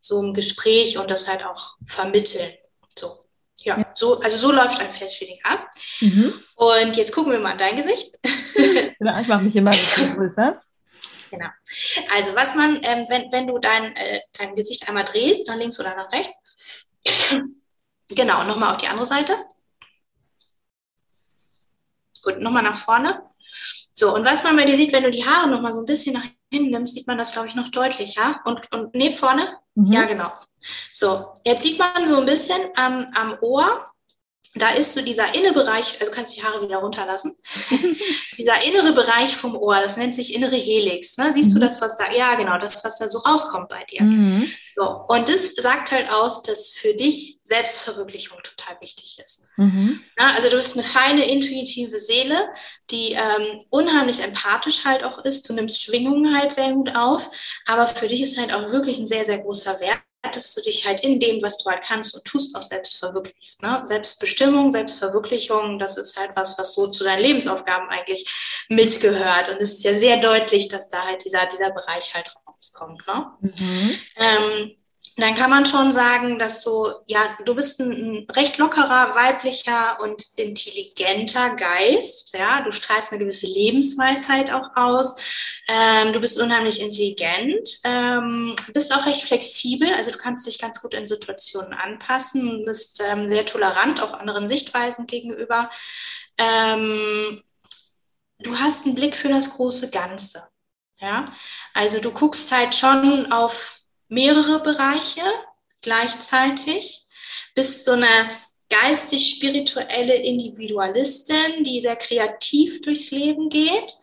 Speaker 2: so einem Gespräch und das halt auch vermitteln. So. Ja, ja. so, also so läuft ein Festfeeling ab. Mhm. Und jetzt gucken wir mal an dein Gesicht. <laughs>
Speaker 1: genau, ich mache mich immer ein bisschen größer.
Speaker 2: Genau. Also was man, ähm, wenn, wenn du dein, äh, dein Gesicht einmal drehst, nach links oder nach rechts, genau, nochmal auf die andere Seite. Gut, nochmal nach vorne. So, und was man bei dir sieht, wenn du die Haare nochmal so ein bisschen nach hinten nimmst, sieht man das, glaube ich, noch deutlicher. Und, und nee, vorne? Mhm. Ja, genau. So, jetzt sieht man so ein bisschen am, am Ohr, da ist so dieser innere Bereich, also kannst die Haare wieder runterlassen, <laughs> dieser innere Bereich vom Ohr, das nennt sich innere Helix. Ne? Siehst mhm. du das, was da, ja genau, das, was da so rauskommt bei dir. Mhm. So, und das sagt halt aus, dass für dich Selbstverwirklichung total wichtig ist. Mhm. Na, also du bist eine feine, intuitive Seele, die ähm, unheimlich empathisch halt auch ist. Du nimmst Schwingungen halt sehr gut auf, aber für dich ist halt auch wirklich ein sehr, sehr großer Wert dass du dich halt in dem, was du halt kannst und tust, auch selbst verwirklichst. Ne? Selbstbestimmung, Selbstverwirklichung, das ist halt was, was so zu deinen Lebensaufgaben eigentlich mitgehört. Und es ist ja sehr deutlich, dass da halt dieser, dieser Bereich halt rauskommt. Ne? Mhm. Ähm, dann kann man schon sagen, dass du, ja, du bist ein, recht lockerer, weiblicher und intelligenter Geist. Ja, du strahlst eine gewisse Lebensweisheit auch aus. Ähm, du bist unheimlich intelligent, ähm, bist auch recht flexibel. Also du kannst dich ganz gut in Situationen anpassen, bist ähm, sehr tolerant auch anderen Sichtweisen gegenüber. Ähm, du hast einen Blick für das große Ganze. Ja, also du guckst halt schon auf mehrere Bereiche gleichzeitig, bist so eine geistig-spirituelle Individualistin, die sehr kreativ durchs Leben geht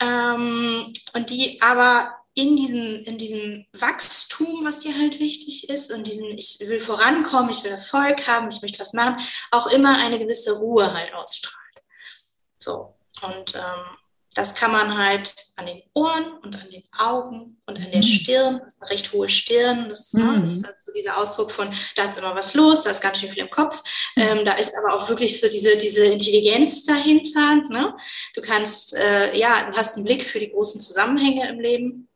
Speaker 2: ähm, und die aber in diesem, in diesem Wachstum, was dir halt wichtig ist und diesen, ich will vorankommen, ich will Erfolg haben, ich möchte was machen, auch immer eine gewisse Ruhe halt ausstrahlt. So, und ähm, das kann man halt an den Ohren und an den Augen und an der mhm. Stirn, das ist eine recht hohe Stirn, das, mhm. ne, das ist halt so dieser Ausdruck von, da ist immer was los, da ist ganz schön viel im Kopf, mhm. ähm, da ist aber auch wirklich so diese, diese Intelligenz dahinter. Ne? Du kannst, äh, ja, du hast einen Blick für die großen Zusammenhänge im Leben.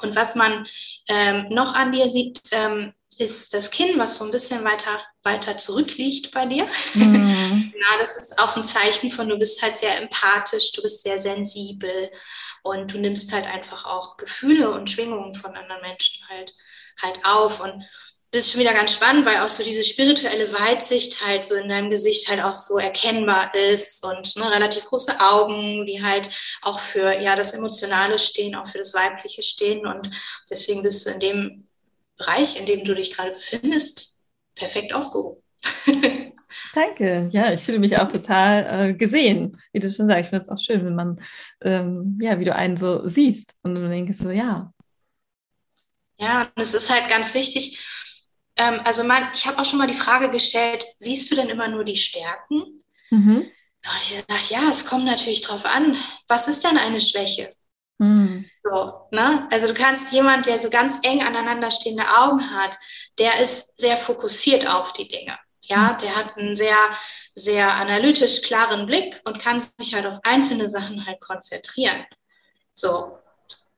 Speaker 2: Und was man ähm, noch an dir sieht, ähm, ist das Kinn, was so ein bisschen weiter, weiter zurückliegt bei dir. Mhm. <laughs> Na, das ist auch so ein Zeichen von, du bist halt sehr empathisch, du bist sehr sensibel und du nimmst halt einfach auch Gefühle und Schwingungen von anderen Menschen halt, halt auf. Und das ist schon wieder ganz spannend, weil auch so diese spirituelle Weitsicht halt so in deinem Gesicht halt auch so erkennbar ist und ne, relativ große Augen, die halt auch für ja das Emotionale stehen, auch für das Weibliche stehen. Und deswegen bist du in dem Bereich, in dem du dich gerade befindest, perfekt aufgehoben. <laughs>
Speaker 1: Danke. Ja, ich fühle mich auch total äh, gesehen, wie du schon sagst. Ich finde es auch schön, wenn man, ähm, ja, wie du einen so siehst und du denkst so, ja.
Speaker 2: Ja, und es ist halt ganz wichtig. Ähm, also, man, ich habe auch schon mal die Frage gestellt: Siehst du denn immer nur die Stärken? Mhm. Da habe ich gedacht, ja, es kommt natürlich drauf an, was ist denn eine Schwäche? Mhm. So, ne? Also du kannst jemand, der so ganz eng aneinander stehende Augen hat, der ist sehr fokussiert auf die Dinge. Ja, hm. der hat einen sehr, sehr analytisch klaren Blick und kann sich halt auf einzelne Sachen halt konzentrieren. So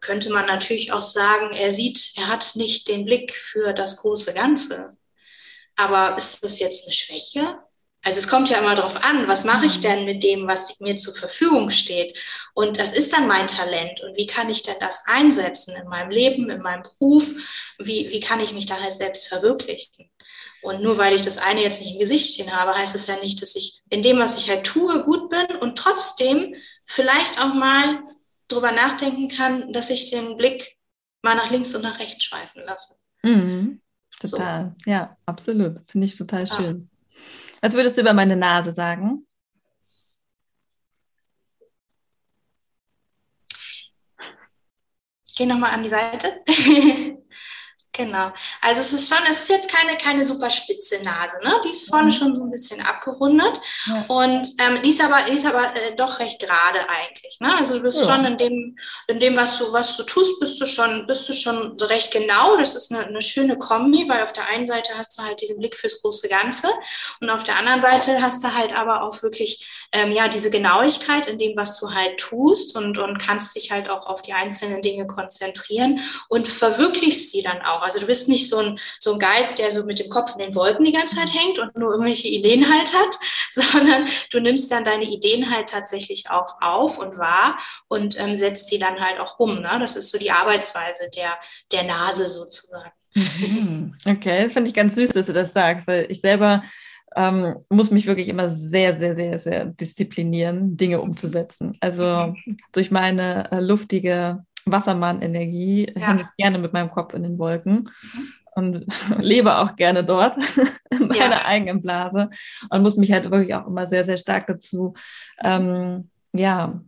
Speaker 2: könnte man natürlich auch sagen, er sieht, er hat nicht den Blick für das große Ganze. Aber ist das jetzt eine Schwäche? Also es kommt ja immer darauf an, was mache ich mhm. denn mit dem, was mir zur Verfügung steht? Und das ist dann mein Talent. Und wie kann ich denn das einsetzen in meinem Leben, in meinem Beruf? Wie, wie kann ich mich da halt selbst verwirklichen? Und nur weil ich das eine jetzt nicht im Gesicht stehen habe, heißt es ja nicht, dass ich in dem, was ich halt tue, gut bin und trotzdem vielleicht auch mal drüber nachdenken kann, dass ich den Blick mal nach links und nach rechts schweifen lasse.
Speaker 1: Mhm. Total, so. ja, absolut. Finde ich total ja. schön. Was würdest du über meine Nase sagen?
Speaker 2: Geh nochmal an die Seite. <laughs> Genau. Also es ist schon, es ist jetzt keine, keine super spitze Nase, ne? Die ist vorne mhm. schon so ein bisschen abgerundet. Ja. Und ähm, die ist aber, die ist aber äh, doch recht gerade eigentlich. Ne? Also du bist ja. schon in dem, in dem, was du, was du tust, bist du schon, bist du schon recht genau. Das ist eine, eine schöne Kombi, weil auf der einen Seite hast du halt diesen Blick fürs große Ganze und auf der anderen Seite hast du halt aber auch wirklich ähm, ja diese Genauigkeit in dem, was du halt tust und, und kannst dich halt auch auf die einzelnen Dinge konzentrieren und verwirklichst sie dann auch. Also du bist nicht so ein, so ein Geist, der so mit dem Kopf in den Wolken die ganze Zeit hängt und nur irgendwelche Ideen halt hat, <laughs> sondern du nimmst dann deine Ideen halt tatsächlich auch auf und wahr und ähm, setzt sie dann halt auch um. Ne? Das ist so die Arbeitsweise der, der Nase sozusagen.
Speaker 1: Mhm. Okay, das finde ich ganz süß, dass du das sagst, weil ich selber ähm, muss mich wirklich immer sehr, sehr, sehr, sehr disziplinieren, Dinge umzusetzen. Also mhm. durch meine äh, luftige Wassermann-Energie, ja. hänge ich gerne mit meinem Kopf in den Wolken mhm. und <laughs> lebe auch gerne dort <laughs> in meiner ja. eigenen Blase und muss mich halt wirklich auch immer sehr, sehr stark dazu, ähm, ja,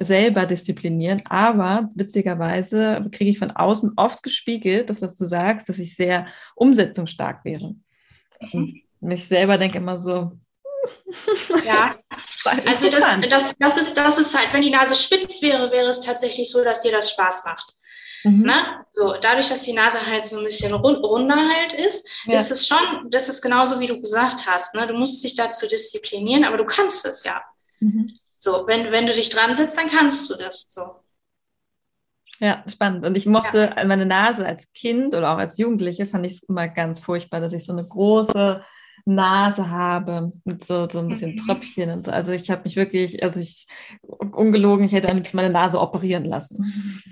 Speaker 1: selber disziplinieren. Aber witzigerweise kriege ich von außen oft gespiegelt, das, was du sagst, dass ich sehr umsetzungsstark wäre. Mhm. Und mich selber denke immer so,
Speaker 2: ja, <laughs> also das, das, das, ist, das ist halt, wenn die Nase spitz wäre, wäre es tatsächlich so, dass dir das Spaß macht. Mhm. Na? So, dadurch, dass die Nase halt so ein bisschen rund, runder halt ist, ja. ist es schon, das ist genauso wie du gesagt hast. Ne? Du musst dich dazu disziplinieren, aber du kannst es ja. Mhm. So, wenn, wenn du dich dran sitzt, dann kannst du das. So.
Speaker 1: Ja, spannend. Und ich mochte ja. meine Nase als Kind oder auch als Jugendliche, fand ich es immer ganz furchtbar, dass ich so eine große Nase habe, mit so, so ein bisschen mhm. Tröpfchen und so. Also ich habe mich wirklich, also ich, ungelogen, ich hätte am liebsten meine Nase operieren lassen.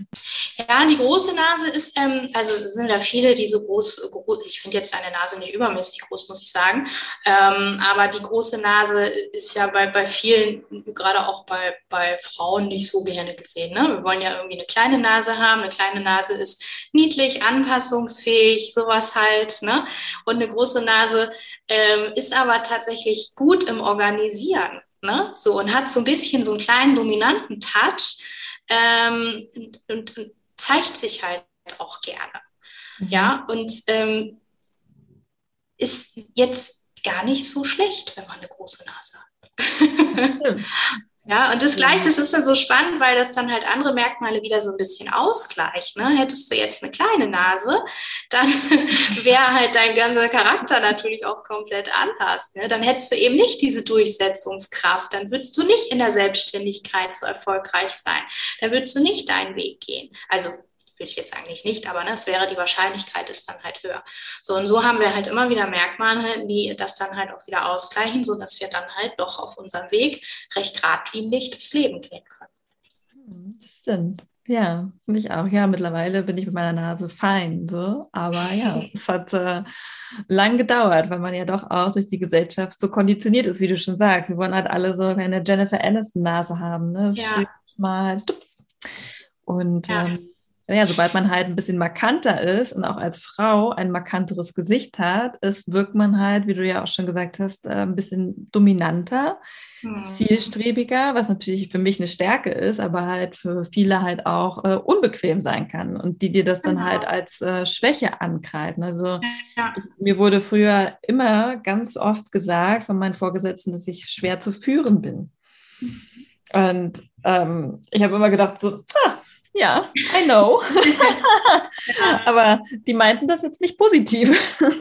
Speaker 2: Ja, die große Nase ist, ähm, also sind da viele, die so groß, ich finde jetzt deine Nase nicht übermäßig groß, muss ich sagen, ähm, aber die große Nase ist ja bei, bei vielen, gerade auch bei, bei Frauen, nicht so gerne gesehen. Ne? Wir wollen ja irgendwie eine kleine Nase haben, eine kleine Nase ist niedlich, anpassungsfähig, sowas halt. Ne? Und eine große Nase ähm, ist aber tatsächlich gut im Organisieren. Ne? So, und hat so ein bisschen so einen kleinen dominanten Touch ähm, und, und, und, zeigt sich halt auch gerne. Mhm. Ja, und ähm, ist jetzt gar nicht so schlecht, wenn man eine große Nase hat. <laughs> Ja, und das Gleiche, das ist dann so spannend, weil das dann halt andere Merkmale wieder so ein bisschen ausgleicht. Ne? Hättest du jetzt eine kleine Nase, dann <laughs> wäre halt dein ganzer Charakter natürlich auch komplett anders. Ne? Dann hättest du eben nicht diese Durchsetzungskraft, dann würdest du nicht in der Selbstständigkeit so erfolgreich sein, dann würdest du nicht deinen Weg gehen. Also würde ich jetzt eigentlich nicht, aber ne, es wäre die Wahrscheinlichkeit ist dann halt höher. So und so haben wir halt immer wieder Merkmale, die das dann halt auch wieder ausgleichen, so dass wir dann halt doch auf unserem Weg recht geradlinig durchs Leben gehen können.
Speaker 1: Hm, das stimmt. Ja, finde ich auch. Ja, mittlerweile bin ich mit meiner Nase fein, so. Aber ja, <laughs> es hat äh, lang gedauert, weil man ja doch auch durch die Gesellschaft so konditioniert ist, wie du schon sagst. Wir wollen halt alle so eine Jennifer Aniston Nase haben, ne? Ja. Mal, stups. Und ja. ähm, naja, sobald man halt ein bisschen markanter ist und auch als Frau ein markanteres Gesicht hat, ist, wirkt man halt, wie du ja auch schon gesagt hast, äh, ein bisschen dominanter, mhm. zielstrebiger, was natürlich für mich eine Stärke ist, aber halt für viele halt auch äh, unbequem sein kann und die dir das dann halt genau. halt als äh, Schwäche ankreiden. Also ja. mir wurde früher immer ganz oft gesagt von meinen Vorgesetzten, dass ich schwer zu führen bin. Und ähm, ich habe immer gedacht, so, ah, ja, I know. <laughs> <laughs> Aber die meinten das jetzt nicht positiv. <laughs>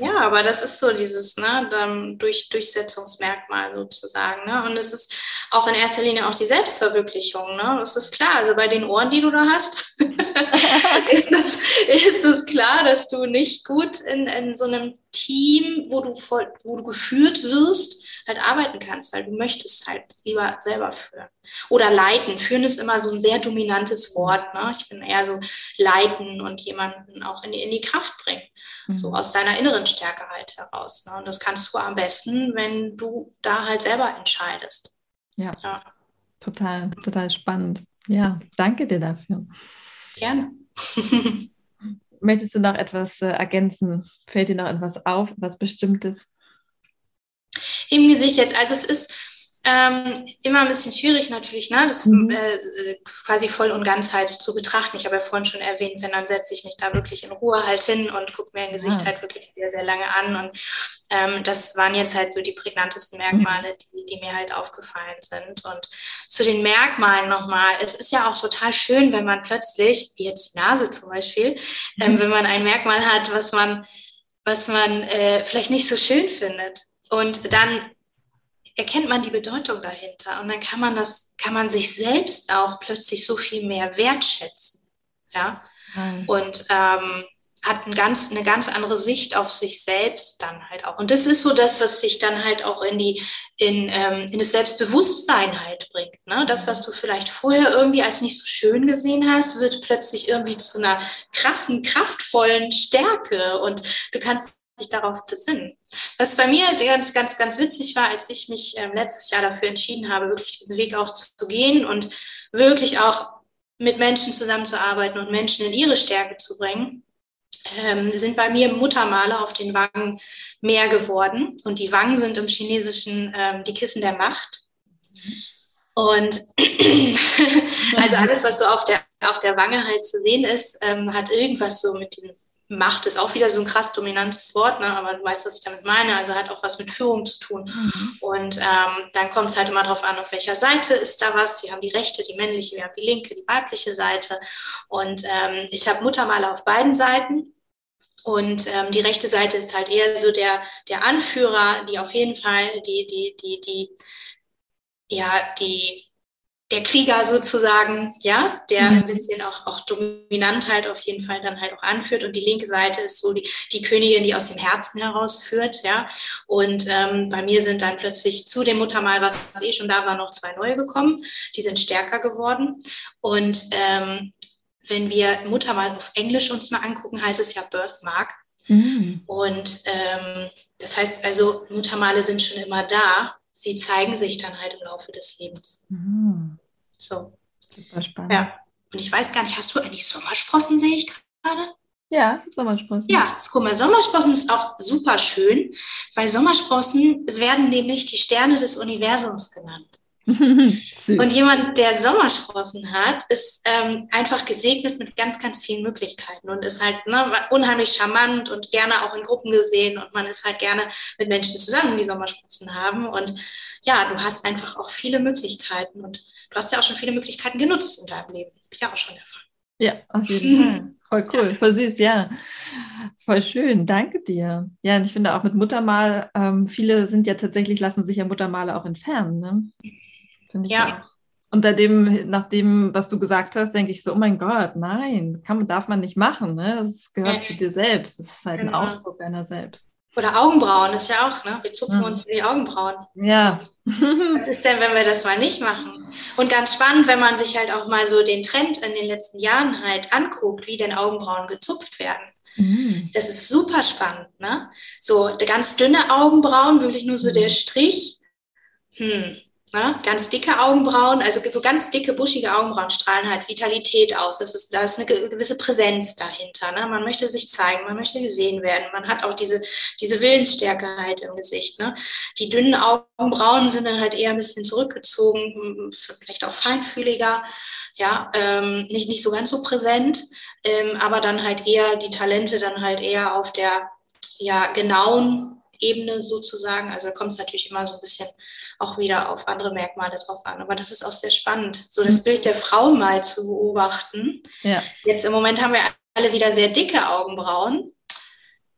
Speaker 2: Ja, aber das ist so dieses ne, durch, Durchsetzungsmerkmal sozusagen. Ne? Und es ist auch in erster Linie auch die Selbstverwirklichung. Ne? Das ist klar. Also bei den Ohren, die du da hast, <laughs> ist, es, ist es klar, dass du nicht gut in, in so einem Team, wo du, voll, wo du geführt wirst, halt arbeiten kannst, weil du möchtest halt lieber selber führen. Oder leiten. Führen ist immer so ein sehr dominantes Wort. Ne? Ich bin eher so leiten und jemanden auch in die, in die Kraft bringen. Mhm. So aus deiner inneren Stärke halt heraus. Ne? Und das kannst du am besten, wenn du da halt selber entscheidest.
Speaker 1: Ja. ja. Total, total spannend. Ja, danke dir dafür.
Speaker 2: Gerne. <laughs>
Speaker 1: Möchtest du noch etwas äh, ergänzen? Fällt dir noch etwas auf, was Bestimmtes?
Speaker 2: Im Gesicht jetzt, also es ist ähm, immer ein bisschen schwierig natürlich, ne? das mhm. äh, quasi voll und ganz halt zu betrachten. Ich habe ja vorhin schon erwähnt, wenn dann setze ich mich da wirklich in Ruhe halt hin und gucke mir ein Gesicht ja. halt wirklich sehr, sehr lange an. Und ähm, das waren jetzt halt so die prägnantesten Merkmale, mhm. die, die mir halt aufgefallen sind. Und zu den Merkmalen nochmal, es ist ja auch total schön, wenn man plötzlich, wie jetzt die Nase zum Beispiel, ähm, mhm. wenn man ein Merkmal hat, was man, was man äh, vielleicht nicht so schön findet. Und dann erkennt man die Bedeutung dahinter und dann kann man das, kann man sich selbst auch plötzlich so viel mehr wertschätzen. Ja. Mhm. Und ähm, hat ein ganz, eine ganz andere Sicht auf sich selbst dann halt auch. Und das ist so das, was sich dann halt auch in die, in, ähm, in das Selbstbewusstsein halt bringt. Ne? Das, was du vielleicht vorher irgendwie als nicht so schön gesehen hast, wird plötzlich irgendwie zu einer krassen, kraftvollen Stärke und du kannst sich darauf besinnen. Was bei mir ganz, ganz, ganz witzig war, als ich mich ähm, letztes Jahr dafür entschieden habe, wirklich diesen Weg auch zu, zu gehen und wirklich auch mit Menschen zusammenzuarbeiten und Menschen in ihre Stärke zu bringen, ähm, sind bei mir Muttermale auf den Wangen mehr geworden. Und die Wangen sind im Chinesischen ähm, die Kissen der Macht. Und <clears throat> also alles, was so auf der, auf der Wange halt zu sehen ist, ähm, hat irgendwas so mit dem Macht ist auch wieder so ein krass dominantes Wort, ne? aber du weißt, was ich damit meine. Also hat auch was mit Führung zu tun. Mhm. Und ähm, dann kommt es halt immer darauf an, auf welcher Seite ist da was. Wir haben die rechte, die männliche, wir haben die linke, die weibliche Seite. Und ähm, ich habe Muttermale auf beiden Seiten. Und ähm, die rechte Seite ist halt eher so der, der Anführer, die auf jeden Fall die, die, die, die, ja, die der Krieger sozusagen, ja, der mhm. ein bisschen auch, auch dominant halt auf jeden Fall dann halt auch anführt. Und die linke Seite ist so die, die Königin, die aus dem Herzen herausführt, ja. Und ähm, bei mir sind dann plötzlich zu dem Muttermal, was eh schon da war, noch zwei neue gekommen. Die sind stärker geworden. Und ähm, wenn wir Muttermal auf Englisch uns mal angucken, heißt es ja Birthmark. Mhm. Und ähm, das heißt also, Muttermale sind schon immer da sie zeigen sich dann halt im Laufe des Lebens. Mhm. So. Super spannend. Ja. Und ich weiß gar nicht, hast du eigentlich Sommersprossen, sehe ich gerade?
Speaker 1: Ja, Sommersprossen.
Speaker 2: Ja, guck mal, Sommersprossen ist auch super schön, weil Sommersprossen werden nämlich die Sterne des Universums genannt. <laughs> <laughs> und jemand, der Sommersprossen hat, ist ähm, einfach gesegnet mit ganz, ganz vielen Möglichkeiten und ist halt ne, unheimlich charmant und gerne auch in Gruppen gesehen und man ist halt gerne mit Menschen zusammen, die Sommersprossen haben. Und ja, du hast einfach auch viele Möglichkeiten und du hast ja auch schon viele Möglichkeiten genutzt in deinem Leben. Hab ich ja auch schon erfahren.
Speaker 1: Ja, auf jeden <laughs> Fall. Voll cool, voll süß, ja. Voll schön, danke dir. Ja, und ich finde auch mit Muttermal, ähm, viele sind ja tatsächlich, lassen sich ja Muttermale auch entfernen. Ne? Finde ich ja. auch. Unter dem, nach dem, was du gesagt hast, denke ich so, oh mein Gott, nein, kann, darf man nicht machen. Ne? Das gehört ja. zu dir selbst. Das ist halt genau. ein Ausdruck deiner selbst.
Speaker 2: Oder Augenbrauen ist ja auch, ne? Wir zupfen ja. uns in die Augenbrauen.
Speaker 1: Ja. <laughs>
Speaker 2: Was ist denn, wenn wir das mal nicht machen? Und ganz spannend, wenn man sich halt auch mal so den Trend in den letzten Jahren halt anguckt, wie denn Augenbrauen gezupft werden. Mhm. Das ist super spannend, ne? So ganz dünne Augenbrauen, wirklich nur so der mhm. Strich. Hm, Ne? Ganz dicke Augenbrauen, also so ganz dicke, buschige Augenbrauen strahlen halt Vitalität aus. Das ist, da ist eine gewisse Präsenz dahinter. Ne? Man möchte sich zeigen, man möchte gesehen werden. Man hat auch diese, diese Willensstärke halt im Gesicht. Ne? Die dünnen Augenbrauen sind dann halt eher ein bisschen zurückgezogen, vielleicht auch feinfühliger, ja, ähm, nicht, nicht so ganz so präsent, ähm, aber dann halt eher die Talente dann halt eher auf der ja, genauen Ebene sozusagen. Also da kommt es natürlich immer so ein bisschen auch wieder auf andere Merkmale drauf an. Aber das ist auch sehr spannend, so das mhm. Bild der Frau mal zu beobachten. Ja. Jetzt im Moment haben wir alle wieder sehr dicke Augenbrauen.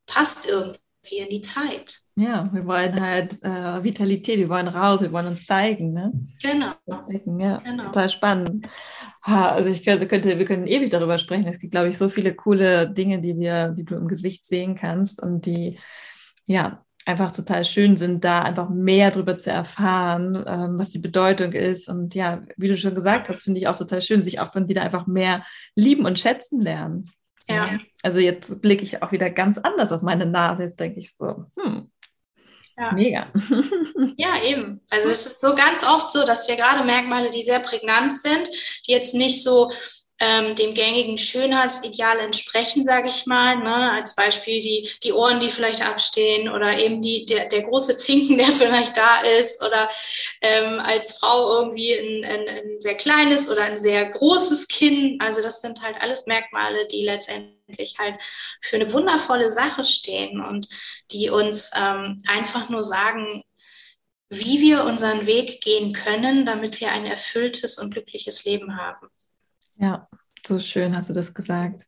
Speaker 2: Passt irgendwie in die Zeit.
Speaker 1: Ja, wir wollen halt äh, Vitalität, wir wollen raus, wir wollen uns zeigen. Ne?
Speaker 2: Genau.
Speaker 1: Ja, genau. total spannend. Also ich könnte, könnte, wir können ewig darüber sprechen. Es gibt, glaube ich, so viele coole Dinge, die wir, die du im Gesicht sehen kannst und die ja einfach total schön sind, da einfach mehr darüber zu erfahren, ähm, was die Bedeutung ist. Und ja, wie du schon gesagt hast, finde ich auch total schön, sich auch dann wieder einfach mehr lieben und schätzen lernen.
Speaker 2: Ja.
Speaker 1: Also jetzt blicke ich auch wieder ganz anders auf meine Nase. Jetzt denke ich so, hm, ja. Mega. <laughs>
Speaker 2: ja, eben. Also es ist so ganz oft so, dass wir gerade Merkmale, die sehr prägnant sind, die jetzt nicht so ähm, dem gängigen Schönheitsideal entsprechen, sage ich mal. Ne? Als Beispiel die, die Ohren, die vielleicht abstehen oder eben die, der, der große Zinken, <laughs> der vielleicht da ist oder ähm, als Frau irgendwie ein, ein, ein sehr kleines oder ein sehr großes Kinn. Also das sind halt alles Merkmale, die letztendlich halt für eine wundervolle Sache stehen und die uns ähm, einfach nur sagen, wie wir unseren Weg gehen können, damit wir ein erfülltes und glückliches Leben haben.
Speaker 1: Ja, so schön hast du das gesagt.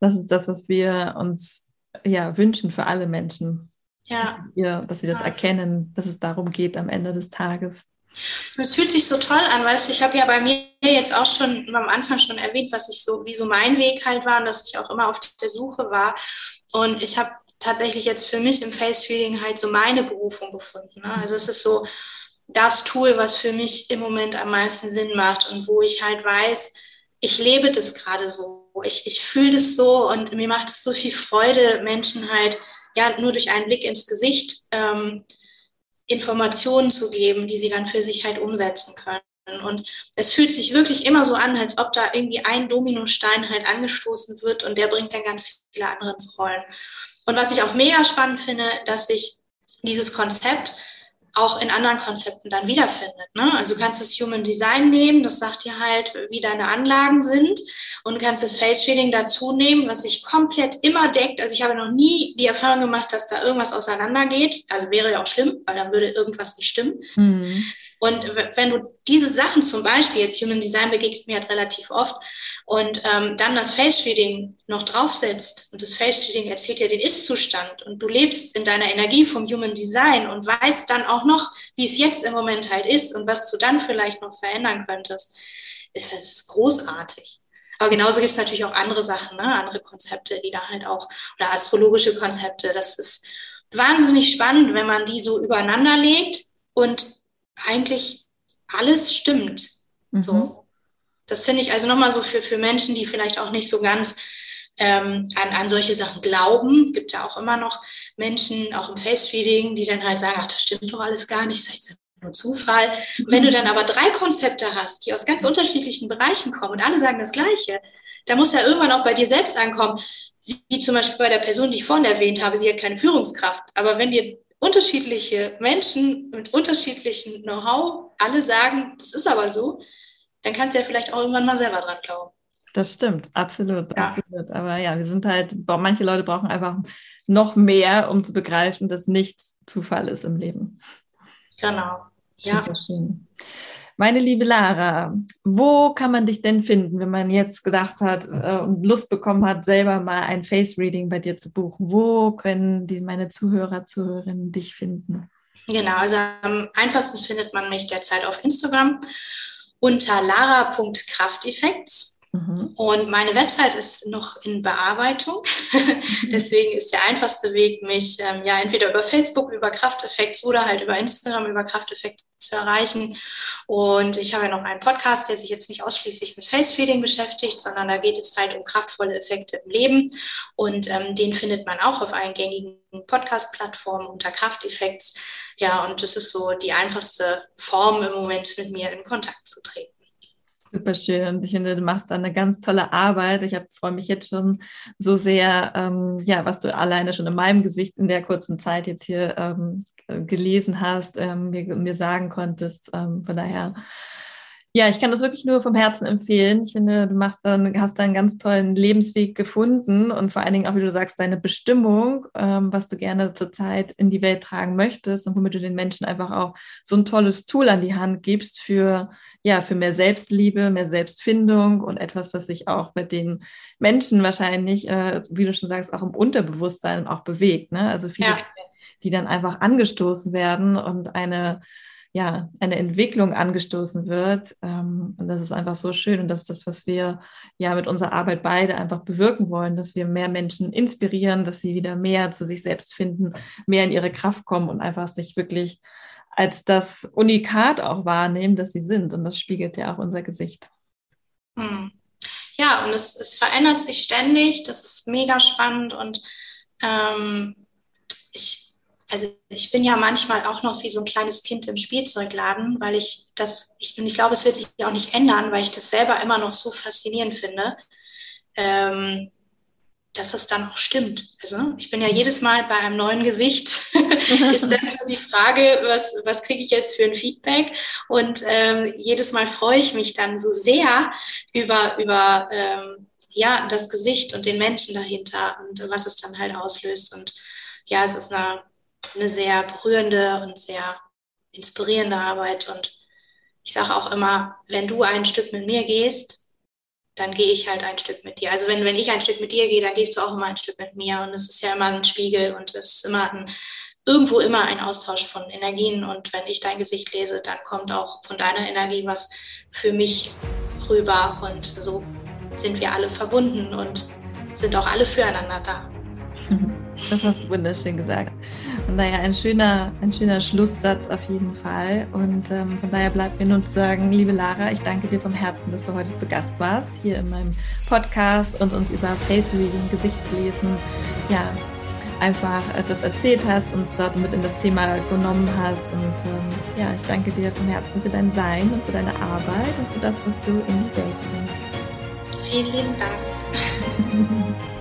Speaker 1: Das ist das, was wir uns ja wünschen für alle Menschen.
Speaker 2: Ja.
Speaker 1: ja dass sie das erkennen, dass es darum geht am Ende des Tages.
Speaker 2: Es fühlt sich so toll an, weißt du, ich habe ja bei mir jetzt auch schon am Anfang schon erwähnt, was ich so, wie so mein Weg halt war und dass ich auch immer auf der Suche war. Und ich habe tatsächlich jetzt für mich im Face Feeling halt so meine Berufung gefunden. Ne? Also es ist so das Tool, was für mich im Moment am meisten Sinn macht und wo ich halt weiß, ich lebe das gerade so. Ich, ich fühle das so und mir macht es so viel Freude, Menschen halt ja nur durch einen Blick ins Gesicht ähm, Informationen zu geben, die sie dann für sich halt umsetzen können. Und es fühlt sich wirklich immer so an, als ob da irgendwie ein Dominostein halt angestoßen wird und der bringt dann ganz viele andere ins Rollen. Und was ich auch mega spannend finde, dass sich dieses Konzept auch in anderen Konzepten dann wiederfindet. Ne? Also du kannst das Human Design nehmen, das sagt dir halt, wie deine Anlagen sind und kannst das Face Shading dazu nehmen, was sich komplett immer deckt. Also ich habe noch nie die Erfahrung gemacht, dass da irgendwas auseinandergeht. Also wäre ja auch schlimm, weil dann würde irgendwas nicht stimmen. Mhm. Und wenn du diese Sachen zum Beispiel, jetzt Human Design begegnet mir halt relativ oft, und ähm, dann das Face-Feeding noch draufsetzt und das Face-Feeding erzählt dir den Ist-Zustand und du lebst in deiner Energie vom Human Design und weißt dann auch noch, wie es jetzt im Moment halt ist und was du dann vielleicht noch verändern könntest, ist das großartig. Aber genauso gibt es natürlich auch andere Sachen, ne? andere Konzepte, die da halt auch, oder astrologische Konzepte. Das ist wahnsinnig spannend, wenn man die so übereinander legt und eigentlich alles stimmt. Mhm. So. Das finde ich also nochmal so für, für Menschen, die vielleicht auch nicht so ganz ähm, an, an solche Sachen glauben. Gibt ja auch immer noch Menschen, auch im Face-Feeding, die dann halt sagen, ach, das stimmt doch alles gar nicht, das ist nur Zufall. Wenn du dann aber drei Konzepte hast, die aus ganz unterschiedlichen Bereichen kommen und alle sagen das Gleiche, dann muss ja irgendwann auch bei dir selbst ankommen, wie zum Beispiel bei der Person, die ich vorhin erwähnt habe, sie hat keine Führungskraft. Aber wenn dir unterschiedliche Menschen mit unterschiedlichem Know-how alle sagen, das ist aber so, dann kannst du ja vielleicht auch irgendwann mal selber dran glauben.
Speaker 1: Das stimmt, absolut, ja. absolut. Aber ja, wir sind halt, manche Leute brauchen einfach noch mehr, um zu begreifen, dass nichts Zufall ist im Leben.
Speaker 2: Genau. Ja.
Speaker 1: Super schön. Meine liebe Lara, wo kann man dich denn finden, wenn man jetzt gedacht hat äh, und Lust bekommen hat, selber mal ein Face-Reading bei dir zu buchen? Wo können die, meine Zuhörer, Zuhörerinnen dich finden?
Speaker 2: Genau, also am einfachsten findet man mich derzeit auf Instagram unter lara.krafteffekts. Mhm. Und meine Website ist noch in Bearbeitung. <laughs> Deswegen ist der einfachste Weg, mich ähm, ja entweder über Facebook, über Krafteffekt oder halt über Instagram, über Krafteffekt zu erreichen. Und ich habe ja noch einen Podcast, der sich jetzt nicht ausschließlich mit Face-Feeding beschäftigt, sondern da geht es halt um kraftvolle Effekte im Leben. Und ähm, den findet man auch auf allen gängigen Podcast-Plattformen unter Krafteffekts. Ja, und das ist so die einfachste Form im Moment mit mir in Kontakt zu treten.
Speaker 1: Super schön. Ich finde, du machst da eine ganz tolle Arbeit. Ich freue mich jetzt schon so sehr, ähm, ja, was du alleine schon in meinem Gesicht in der kurzen Zeit jetzt hier ähm, gelesen hast, ähm, mir, mir, sagen konntest. Ähm, von daher, Ja, ich kann das wirklich nur vom Herzen empfehlen. Ich finde, du machst dann, hast da einen ganz tollen Lebensweg gefunden und vor allen Dingen auch, wie du sagst, deine Bestimmung, ähm, was du gerne zurzeit in die Welt tragen möchtest und womit du den Menschen einfach auch so ein tolles Tool an die Hand gibst für, ja, für mehr Selbstliebe, mehr Selbstfindung und etwas, was sich auch mit den Menschen wahrscheinlich, äh, wie du schon sagst, auch im Unterbewusstsein auch bewegt. Ne? Also viele ja. Dinge, die dann einfach angestoßen werden und eine ja, eine Entwicklung angestoßen wird. Ähm, und das ist einfach so schön. Und das ist das, was wir ja mit unserer Arbeit beide einfach bewirken wollen, dass wir mehr Menschen inspirieren, dass sie wieder mehr zu sich selbst finden, mehr in ihre Kraft kommen und einfach sich wirklich als das Unikat auch wahrnehmen, dass sie sind. Und das spiegelt ja auch unser Gesicht.
Speaker 2: Hm. Ja, und es, es verändert sich ständig. Das ist mega spannend und ähm, ich, also ich bin ja manchmal auch noch wie so ein kleines Kind im Spielzeugladen, weil ich das, ich, und ich glaube, es wird sich auch nicht ändern, weil ich das selber immer noch so faszinierend finde, ähm, dass das dann auch stimmt. Also ich bin ja jedes Mal bei einem neuen Gesicht, <laughs> ist dann so die Frage, was, was kriege ich jetzt für ein Feedback? Und ähm, jedes Mal freue ich mich dann so sehr über, über ähm, ja, das Gesicht und den Menschen dahinter und was es dann halt auslöst. Und ja, es ist eine eine sehr berührende und sehr inspirierende Arbeit. Und ich sage auch immer, wenn du ein Stück mit mir gehst, dann gehe ich halt ein Stück mit dir. Also wenn, wenn ich ein Stück mit dir gehe, dann gehst du auch immer ein Stück mit mir. Und es ist ja immer ein Spiegel und es ist immer ein, irgendwo immer ein Austausch von Energien. Und wenn ich dein Gesicht lese, dann kommt auch von deiner Energie was für mich rüber. Und so sind wir alle verbunden und sind auch alle füreinander da. <laughs> <laughs>
Speaker 1: Das hast du wunderschön gesagt. Von daher ein schöner, ein schöner Schlusssatz auf jeden Fall. Und ähm, von daher bleibt mir nur zu sagen, liebe Lara, ich danke dir vom Herzen, dass du heute zu Gast warst, hier in meinem Podcast und uns über Face Reading, Gesichtslesen, ja, einfach etwas erzählt hast, uns dort mit in das Thema genommen hast. Und ähm, ja, ich danke dir vom Herzen für dein Sein und für deine Arbeit und für das, was du in die Welt bringst.
Speaker 2: Vielen lieben Dank. <laughs>